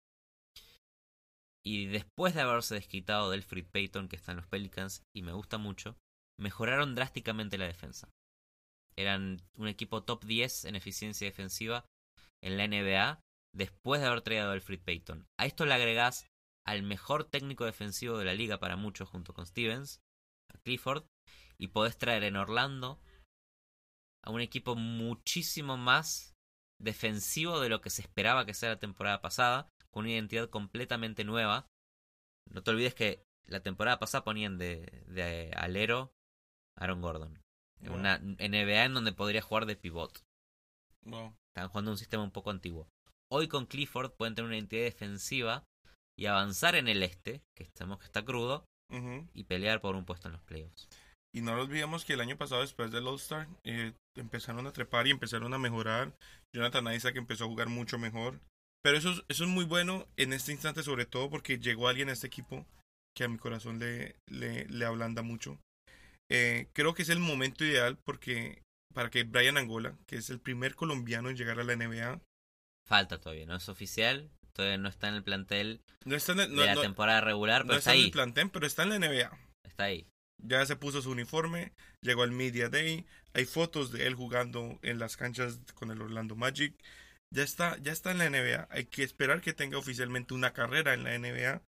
Speaker 2: Y después de haberse desquitado del Fred Payton, que está en los Pelicans, y me gusta mucho, mejoraron drásticamente la defensa. Eran un equipo top 10 en eficiencia defensiva en la NBA después de haber traído al Fred Payton. A esto le agregás al mejor técnico defensivo de la liga para muchos junto con Stevens, a Clifford, y podés traer en Orlando a un equipo muchísimo más defensivo de lo que se esperaba que sea la temporada pasada, con una identidad completamente nueva. No te olvides que la temporada pasada ponían de, de alero Aaron Gordon. En
Speaker 1: Wow.
Speaker 2: Una NBA en donde podría jugar de pivot.
Speaker 1: Wow.
Speaker 2: Estaban jugando un sistema un poco antiguo. Hoy con Clifford pueden tener una identidad defensiva y avanzar en el este, que estamos que está crudo, y pelear por un puesto en los playoffs.
Speaker 1: Y no olvidemos que el año pasado, después del All-Star, eh, empezaron a trepar y empezaron a mejorar. Jonathan Isaac empezó a jugar mucho mejor. Pero eso es, eso es muy bueno en este instante, sobre todo porque llegó alguien a este equipo que a mi corazón le, le, le ablanda mucho. Eh, creo que es el momento ideal porque para que Brian Angola, que es el primer colombiano en llegar a la NBA,
Speaker 2: Falta todavía, no es oficial, todavía no está en el plantel
Speaker 1: no está en el, no-
Speaker 2: de la
Speaker 1: no-
Speaker 2: temporada regular,
Speaker 1: no
Speaker 2: pero
Speaker 1: está
Speaker 2: está
Speaker 1: en el plantel, pero está en la NBA.
Speaker 2: está ahí.
Speaker 1: Ya se puso su uniforme, llegó al Media Day, hay fotos de él jugando en las canchas con el Orlando Magic. Ya está, ya está en la NBA. Hay que esperar que tenga oficialmente una carrera en la NBA.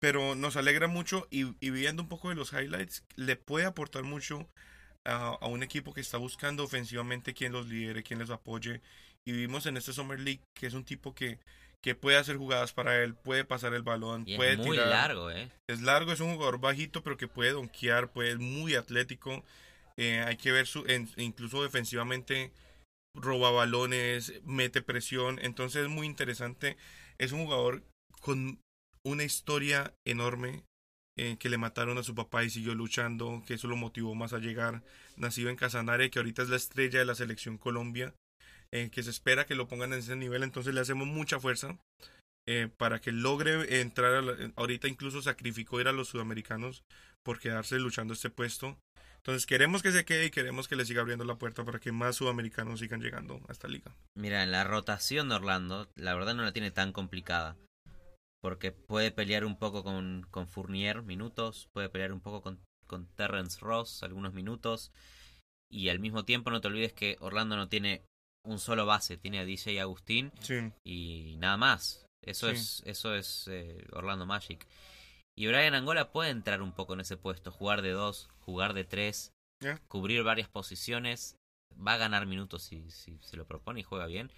Speaker 1: Pero nos alegra mucho y, y viendo un poco de los highlights, le puede aportar mucho a, a un equipo que está buscando ofensivamente quien los lidere, quien les apoye. Y vimos en este Summer League que es un tipo que, que puede hacer jugadas para él, puede pasar el balón,
Speaker 2: Y
Speaker 1: puede
Speaker 2: es muy
Speaker 1: tirar.
Speaker 2: largo, ¿eh?
Speaker 1: Es largo, es un jugador bajito, pero que puede donkear, puede, es muy atlético. Eh, hay que ver su, en- incluso defensivamente roba balones, mete presión, entonces es muy interesante. Es un jugador con una historia enorme eh, que le mataron a su papá y siguió luchando, que eso lo motivó más a llegar. Nacido en Casanare, que ahorita es la estrella de la selección Colombia, eh, que se espera que lo pongan en ese nivel, entonces le hacemos mucha fuerza eh, para que logre entrar. a la- ahorita incluso sacrificó ir a los sudamericanos por quedarse luchando este puesto. Entonces queremos que se quede y queremos que le siga abriendo la puerta para que más sudamericanos sigan llegando a esta liga.
Speaker 2: Mira, la rotación de Orlando, la verdad no la tiene tan complicada. Porque puede pelear un poco con, con Fournier minutos, puede pelear un poco con, con Terrence Ross algunos minutos. Y al mismo tiempo no te olvides que Orlando no tiene un solo base, tiene a DJ Agustín
Speaker 1: Sí,
Speaker 2: y nada más. Eso
Speaker 1: Sí.
Speaker 2: es, eso es eh, Orlando Magic. Y Brian Angola puede entrar un poco en ese puesto, jugar de dos, jugar de tres, cubrir varias posiciones. Va a ganar minutos si, si se lo propone y juega bien.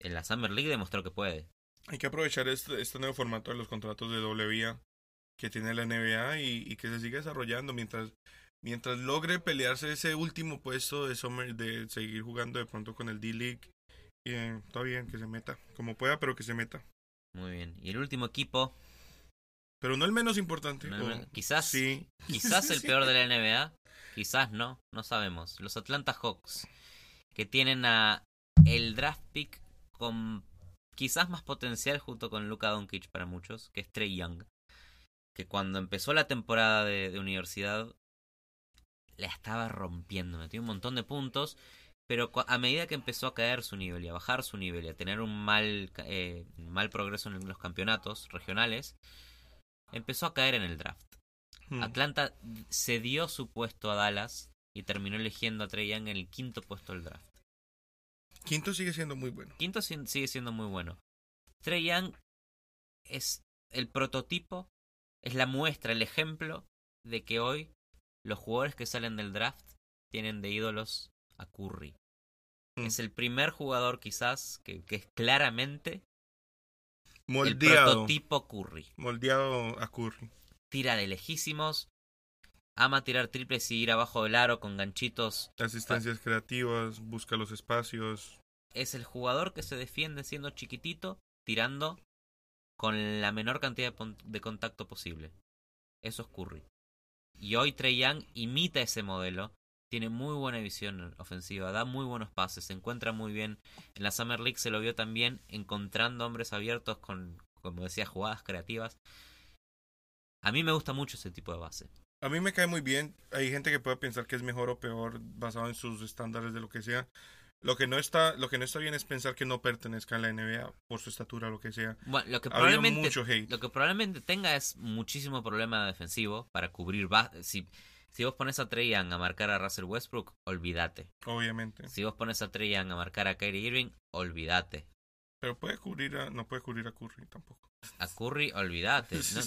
Speaker 2: En la Summer League demostró que puede.
Speaker 1: hay que aprovechar este, este nuevo formato de los contratos de doble vía que tiene la NBA y, y que se siga desarrollando mientras mientras logre pelearse ese último puesto de Summer, de seguir jugando de pronto con el D-League. Eh, está bien, que se meta, como pueda, pero que se meta.
Speaker 2: Muy bien. Y el último equipo,
Speaker 1: Pero no el menos importante.
Speaker 2: no,
Speaker 1: o-
Speaker 2: quizás,
Speaker 1: sí.
Speaker 2: quizás el peor de la NBA, quizás no, no sabemos. Los Atlanta Hawks, que tienen a el draft pick con quizás más potencial junto con Luka Doncic para muchos, que es Trey Young. Que cuando empezó la temporada de, de universidad la estaba rompiendo, metió un montón de puntos, pero a medida que empezó a caer su nivel y a bajar su nivel y a tener un mal, eh, mal progreso en los campeonatos regionales, empezó a caer en el draft.
Speaker 1: Hmm.
Speaker 2: Atlanta cedió su puesto a Dallas y terminó eligiendo a Trey Young en el quinto puesto del draft.
Speaker 1: Quinto sigue siendo muy bueno.
Speaker 2: Quinto si- sigue siendo muy bueno. Trey Young es el prototipo, es la muestra, el ejemplo de que hoy los jugadores que salen del draft tienen de ídolos a Curry.
Speaker 1: Mm.
Speaker 2: Es el primer jugador quizás que, que es claramente el
Speaker 1: Moldeado.
Speaker 2: prototipo Curry.
Speaker 1: Moldeado a Curry.
Speaker 2: Tira de lejísimos, ama tirar triples y ir abajo del aro con ganchitos
Speaker 1: Asistencias creativas, busca los espacios.
Speaker 2: es el jugador que se defiende siendo chiquitito, tirando con la menor cantidad de, pon- de contacto posible. Eso es Curry. Y hoy Trey Young imita ese modelo. Tiene muy buena visión ofensiva, da muy buenos pases, se encuentra muy bien. En la Summer League se lo vio también encontrando hombres abiertos con, como decía, jugadas creativas. A mí me gusta mucho ese tipo de base.
Speaker 1: A mí me cae muy bien. Hay gente que puede pensar que es mejor o peor basado en sus estándares de lo que sea. Lo que no está, lo que no está bien es pensar que no pertenezca a la NBA por su estatura o lo que sea.
Speaker 2: Bueno, lo que probablemente
Speaker 1: mucho hate.
Speaker 2: lo que probablemente tenga es muchísimo problema defensivo para cubrir si si vos pones a Trey Young a marcar a Russell Westbrook, olvídate.
Speaker 1: Obviamente.
Speaker 2: Si vos pones a Trey Young a marcar a Kyrie Irving, olvídate.
Speaker 1: Pero puede cubrir a, no puede cubrir a Curry tampoco.
Speaker 2: A Curry, olvídate. No,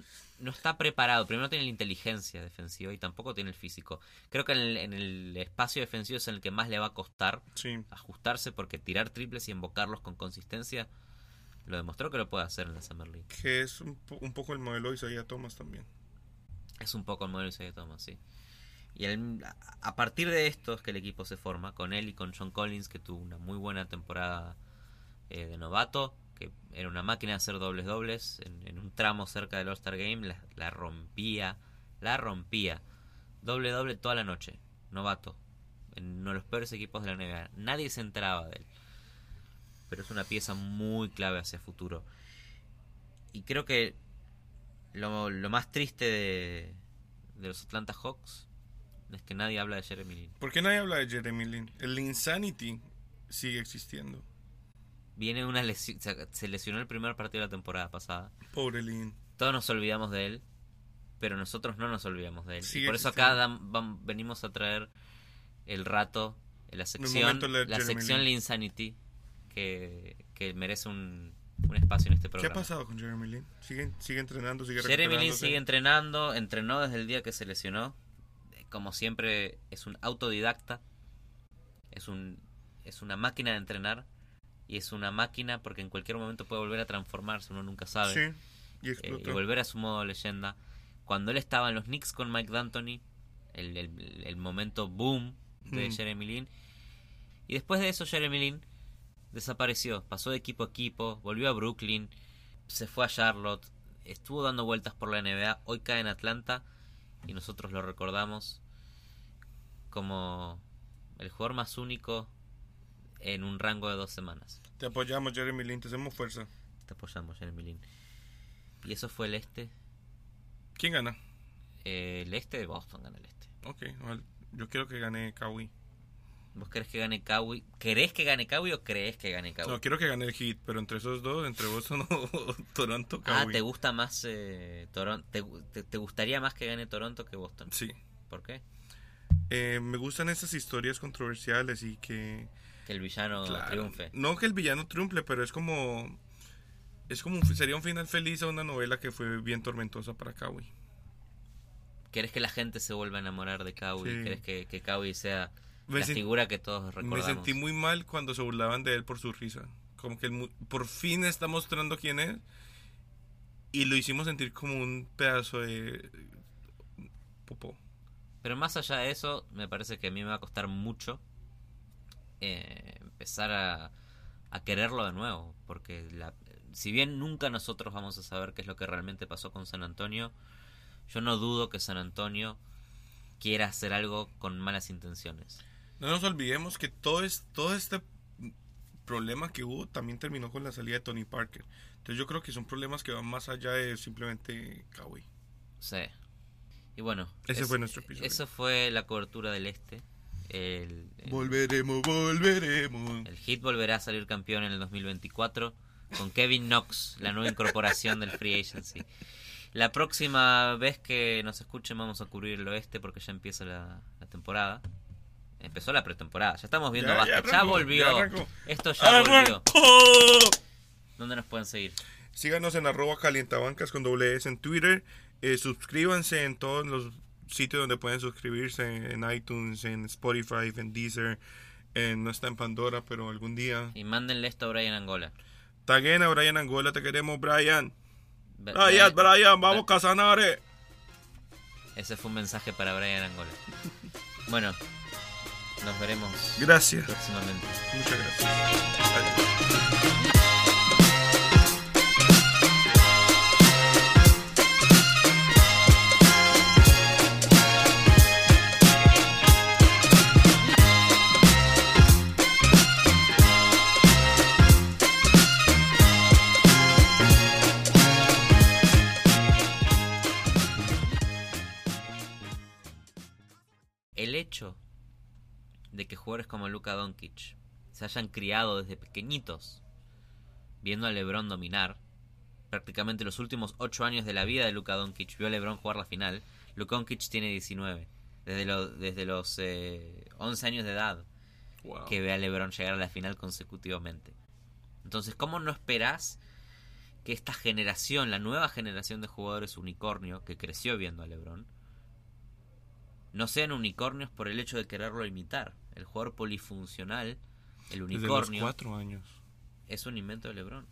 Speaker 2: no, no está preparado. Primero tiene la inteligencia defensiva y tampoco tiene el físico. Creo que en el, en el espacio defensivo es en el que más le va a costar
Speaker 1: Sí.
Speaker 2: ajustarse porque tirar triples y invocarlos con consistencia lo demostró que lo puede hacer en la Summer League.
Speaker 1: Que es un, po- un poco el modelo de Isaiah Thomas también.
Speaker 2: Es un poco el modelo de Thomas, sí. Y el- a partir de esto es que el equipo se forma, con él y con John Collins, que tuvo una muy buena temporada eh, de novato, que era una máquina de hacer dobles dobles, en, un tramo cerca del All-Star Game, la, rompía, la rompía. Doble doble toda la noche, novato, en uno de los peores equipos de la NBA. Nadie se enteraba de él. Pero es una pieza muy clave hacia futuro. Y creo que lo, lo más triste de, de los Atlanta Hawks es que nadie habla de Jeremy Lin.
Speaker 1: ¿Por qué nadie habla de Jeremy Lin? El Insanity sigue existiendo.
Speaker 2: Viene una lesión, se, lesionó el primer partido de la temporada pasada.
Speaker 1: Pobre Lin.
Speaker 2: Todos nos olvidamos de él, pero nosotros no nos olvidamos de él.
Speaker 1: Sigue
Speaker 2: y por eso acá dan- venimos a traer el rato, la sección, la
Speaker 1: Jeremy
Speaker 2: sección
Speaker 1: Lin.
Speaker 2: Linsanity, que, que merece un, un espacio en este
Speaker 1: ¿Qué ha
Speaker 2: programa.
Speaker 1: pasado con Jeremy Lin? ¿Sigue, sigue entrenando? ¿Sigue
Speaker 2: Jeremy Lin sigue entrenando, entrenó desde el día que se lesionó. Como siempre, es un autodidacta. Es, un, es una máquina de entrenar. Y es una máquina porque en cualquier momento puede volver a transformarse, uno nunca sabe.
Speaker 1: Sí, y
Speaker 2: Eh, y volver a su modo leyenda. Cuando él estaba en los Knicks con Mike D'Antoni, el, el- el momento boom de
Speaker 1: Mm.
Speaker 2: Jeremy Lin. Y después de eso, Jeremy Lin desapareció. Pasó de equipo a equipo, volvió a Brooklyn, se fue a Charlotte, estuvo dando vueltas por la NBA. Hoy cae en Atlanta y nosotros lo recordamos como el jugador más único en un rango de dos semanas.
Speaker 1: Te apoyamos, Jeremy Lin. Te hacemos fuerza.
Speaker 2: Te apoyamos, Jeremy Lin. Y eso fue el este.
Speaker 1: ¿Quién gana?
Speaker 2: Eh, el este de Boston gana el este.
Speaker 1: Ok, yo quiero que gane Kawhi.
Speaker 2: ¿Vos querés que gane Kawhi? ¿Querés que gane Kawhi o crees que gane Kawhi?
Speaker 1: No, quiero que gane el Heat, pero entre esos dos, entre Boston o Toronto,
Speaker 2: ah. ¿te gusta más eh, Toronto? Te, gu- te- te gustaría más que gane Toronto que Boston?
Speaker 1: Sí.
Speaker 2: ¿Por qué?
Speaker 1: Eh, me gustan esas historias controversiales y que...
Speaker 2: Que el villano
Speaker 1: Claro,
Speaker 2: triunfe.
Speaker 1: No que el villano triunfe, pero es como... Es como un- sería un final feliz a una novela que fue bien tormentosa para Kawhi.
Speaker 2: ¿Querés que la gente se vuelva a enamorar de Kawhi?
Speaker 1: Sí.
Speaker 2: ¿Querés que, que sea
Speaker 1: Me,
Speaker 2: la figura que todos
Speaker 1: me
Speaker 2: recordamos?
Speaker 1: sentí muy mal cuando se burlaban de él por su risa. Como que él por fin está mostrando quién es. Y lo hicimos sentir como un pedazo de... Popó.
Speaker 2: Pero más allá de eso, me parece que a mí me va a costar mucho eh, empezar a, a quererlo de nuevo. Porque la, si bien nunca nosotros vamos a saber qué es lo que realmente pasó con San Antonio, yo no dudo que San Antonio quiera hacer algo con malas intenciones.
Speaker 1: No nos olvidemos que todo, es, todo este problema que hubo también terminó con la salida de Tony Parker. Entonces yo creo que son problemas que van más allá de simplemente Kawhi.
Speaker 2: Sí. Y bueno,
Speaker 1: Ese
Speaker 2: es-
Speaker 1: fue nuestro episodio.
Speaker 2: Eso fue la cobertura del este. El, el-
Speaker 1: Volveremos, volveremos.
Speaker 2: El Heat volverá a salir campeón en el 2024 con Kevin Knox, la nueva incorporación del Free Agency. La próxima vez que nos escuchen vamos a cubrir el oeste porque ya empieza la, la temporada. Empezó la pretemporada, ya estamos viendo
Speaker 1: Ya, ya
Speaker 2: volvió.
Speaker 1: ya.
Speaker 2: Esto ya volvió. ¿Dónde nos pueden seguir?
Speaker 1: Síganos en arroba calientabancas con doble S en Twitter. Eh, suscríbanse en todos los sitios donde pueden suscribirse, en iTunes, en Spotify, en Deezer. en- no está en Pandora, pero algún día.
Speaker 2: Y mándenle esto a Brian Angola.
Speaker 1: Taguen a Brian Angola, te queremos, Brian.
Speaker 2: Be-
Speaker 1: Brian,
Speaker 2: Be-
Speaker 1: Brian, vamos, Casanare.
Speaker 2: Ese fue un mensaje para Brian Angola. Bueno, Nos veremos
Speaker 1: Gracias.
Speaker 2: próximamente.
Speaker 1: Muchas gracias. Adiós.
Speaker 2: De que jugadores como Luka Doncic se hayan criado desde pequeñitos viendo a LeBron dominar, prácticamente los últimos 8 años de la vida de Luka Doncic vio a LeBron jugar la final. Luka Doncic tiene 19, desde, lo- desde los eh, 11 años de edad
Speaker 1: Wow.
Speaker 2: que ve a LeBron llegar a la final consecutivamente. Entonces, ¿cómo no esperás que esta generación, la nueva generación de jugadores unicornio que creció viendo a LeBron, no sean unicornios por el hecho de quererlo imitar? El jugador polifuncional, el
Speaker 1: Desde los
Speaker 2: unicornio,
Speaker 1: cuatro años.
Speaker 2: es un invento de LeBron.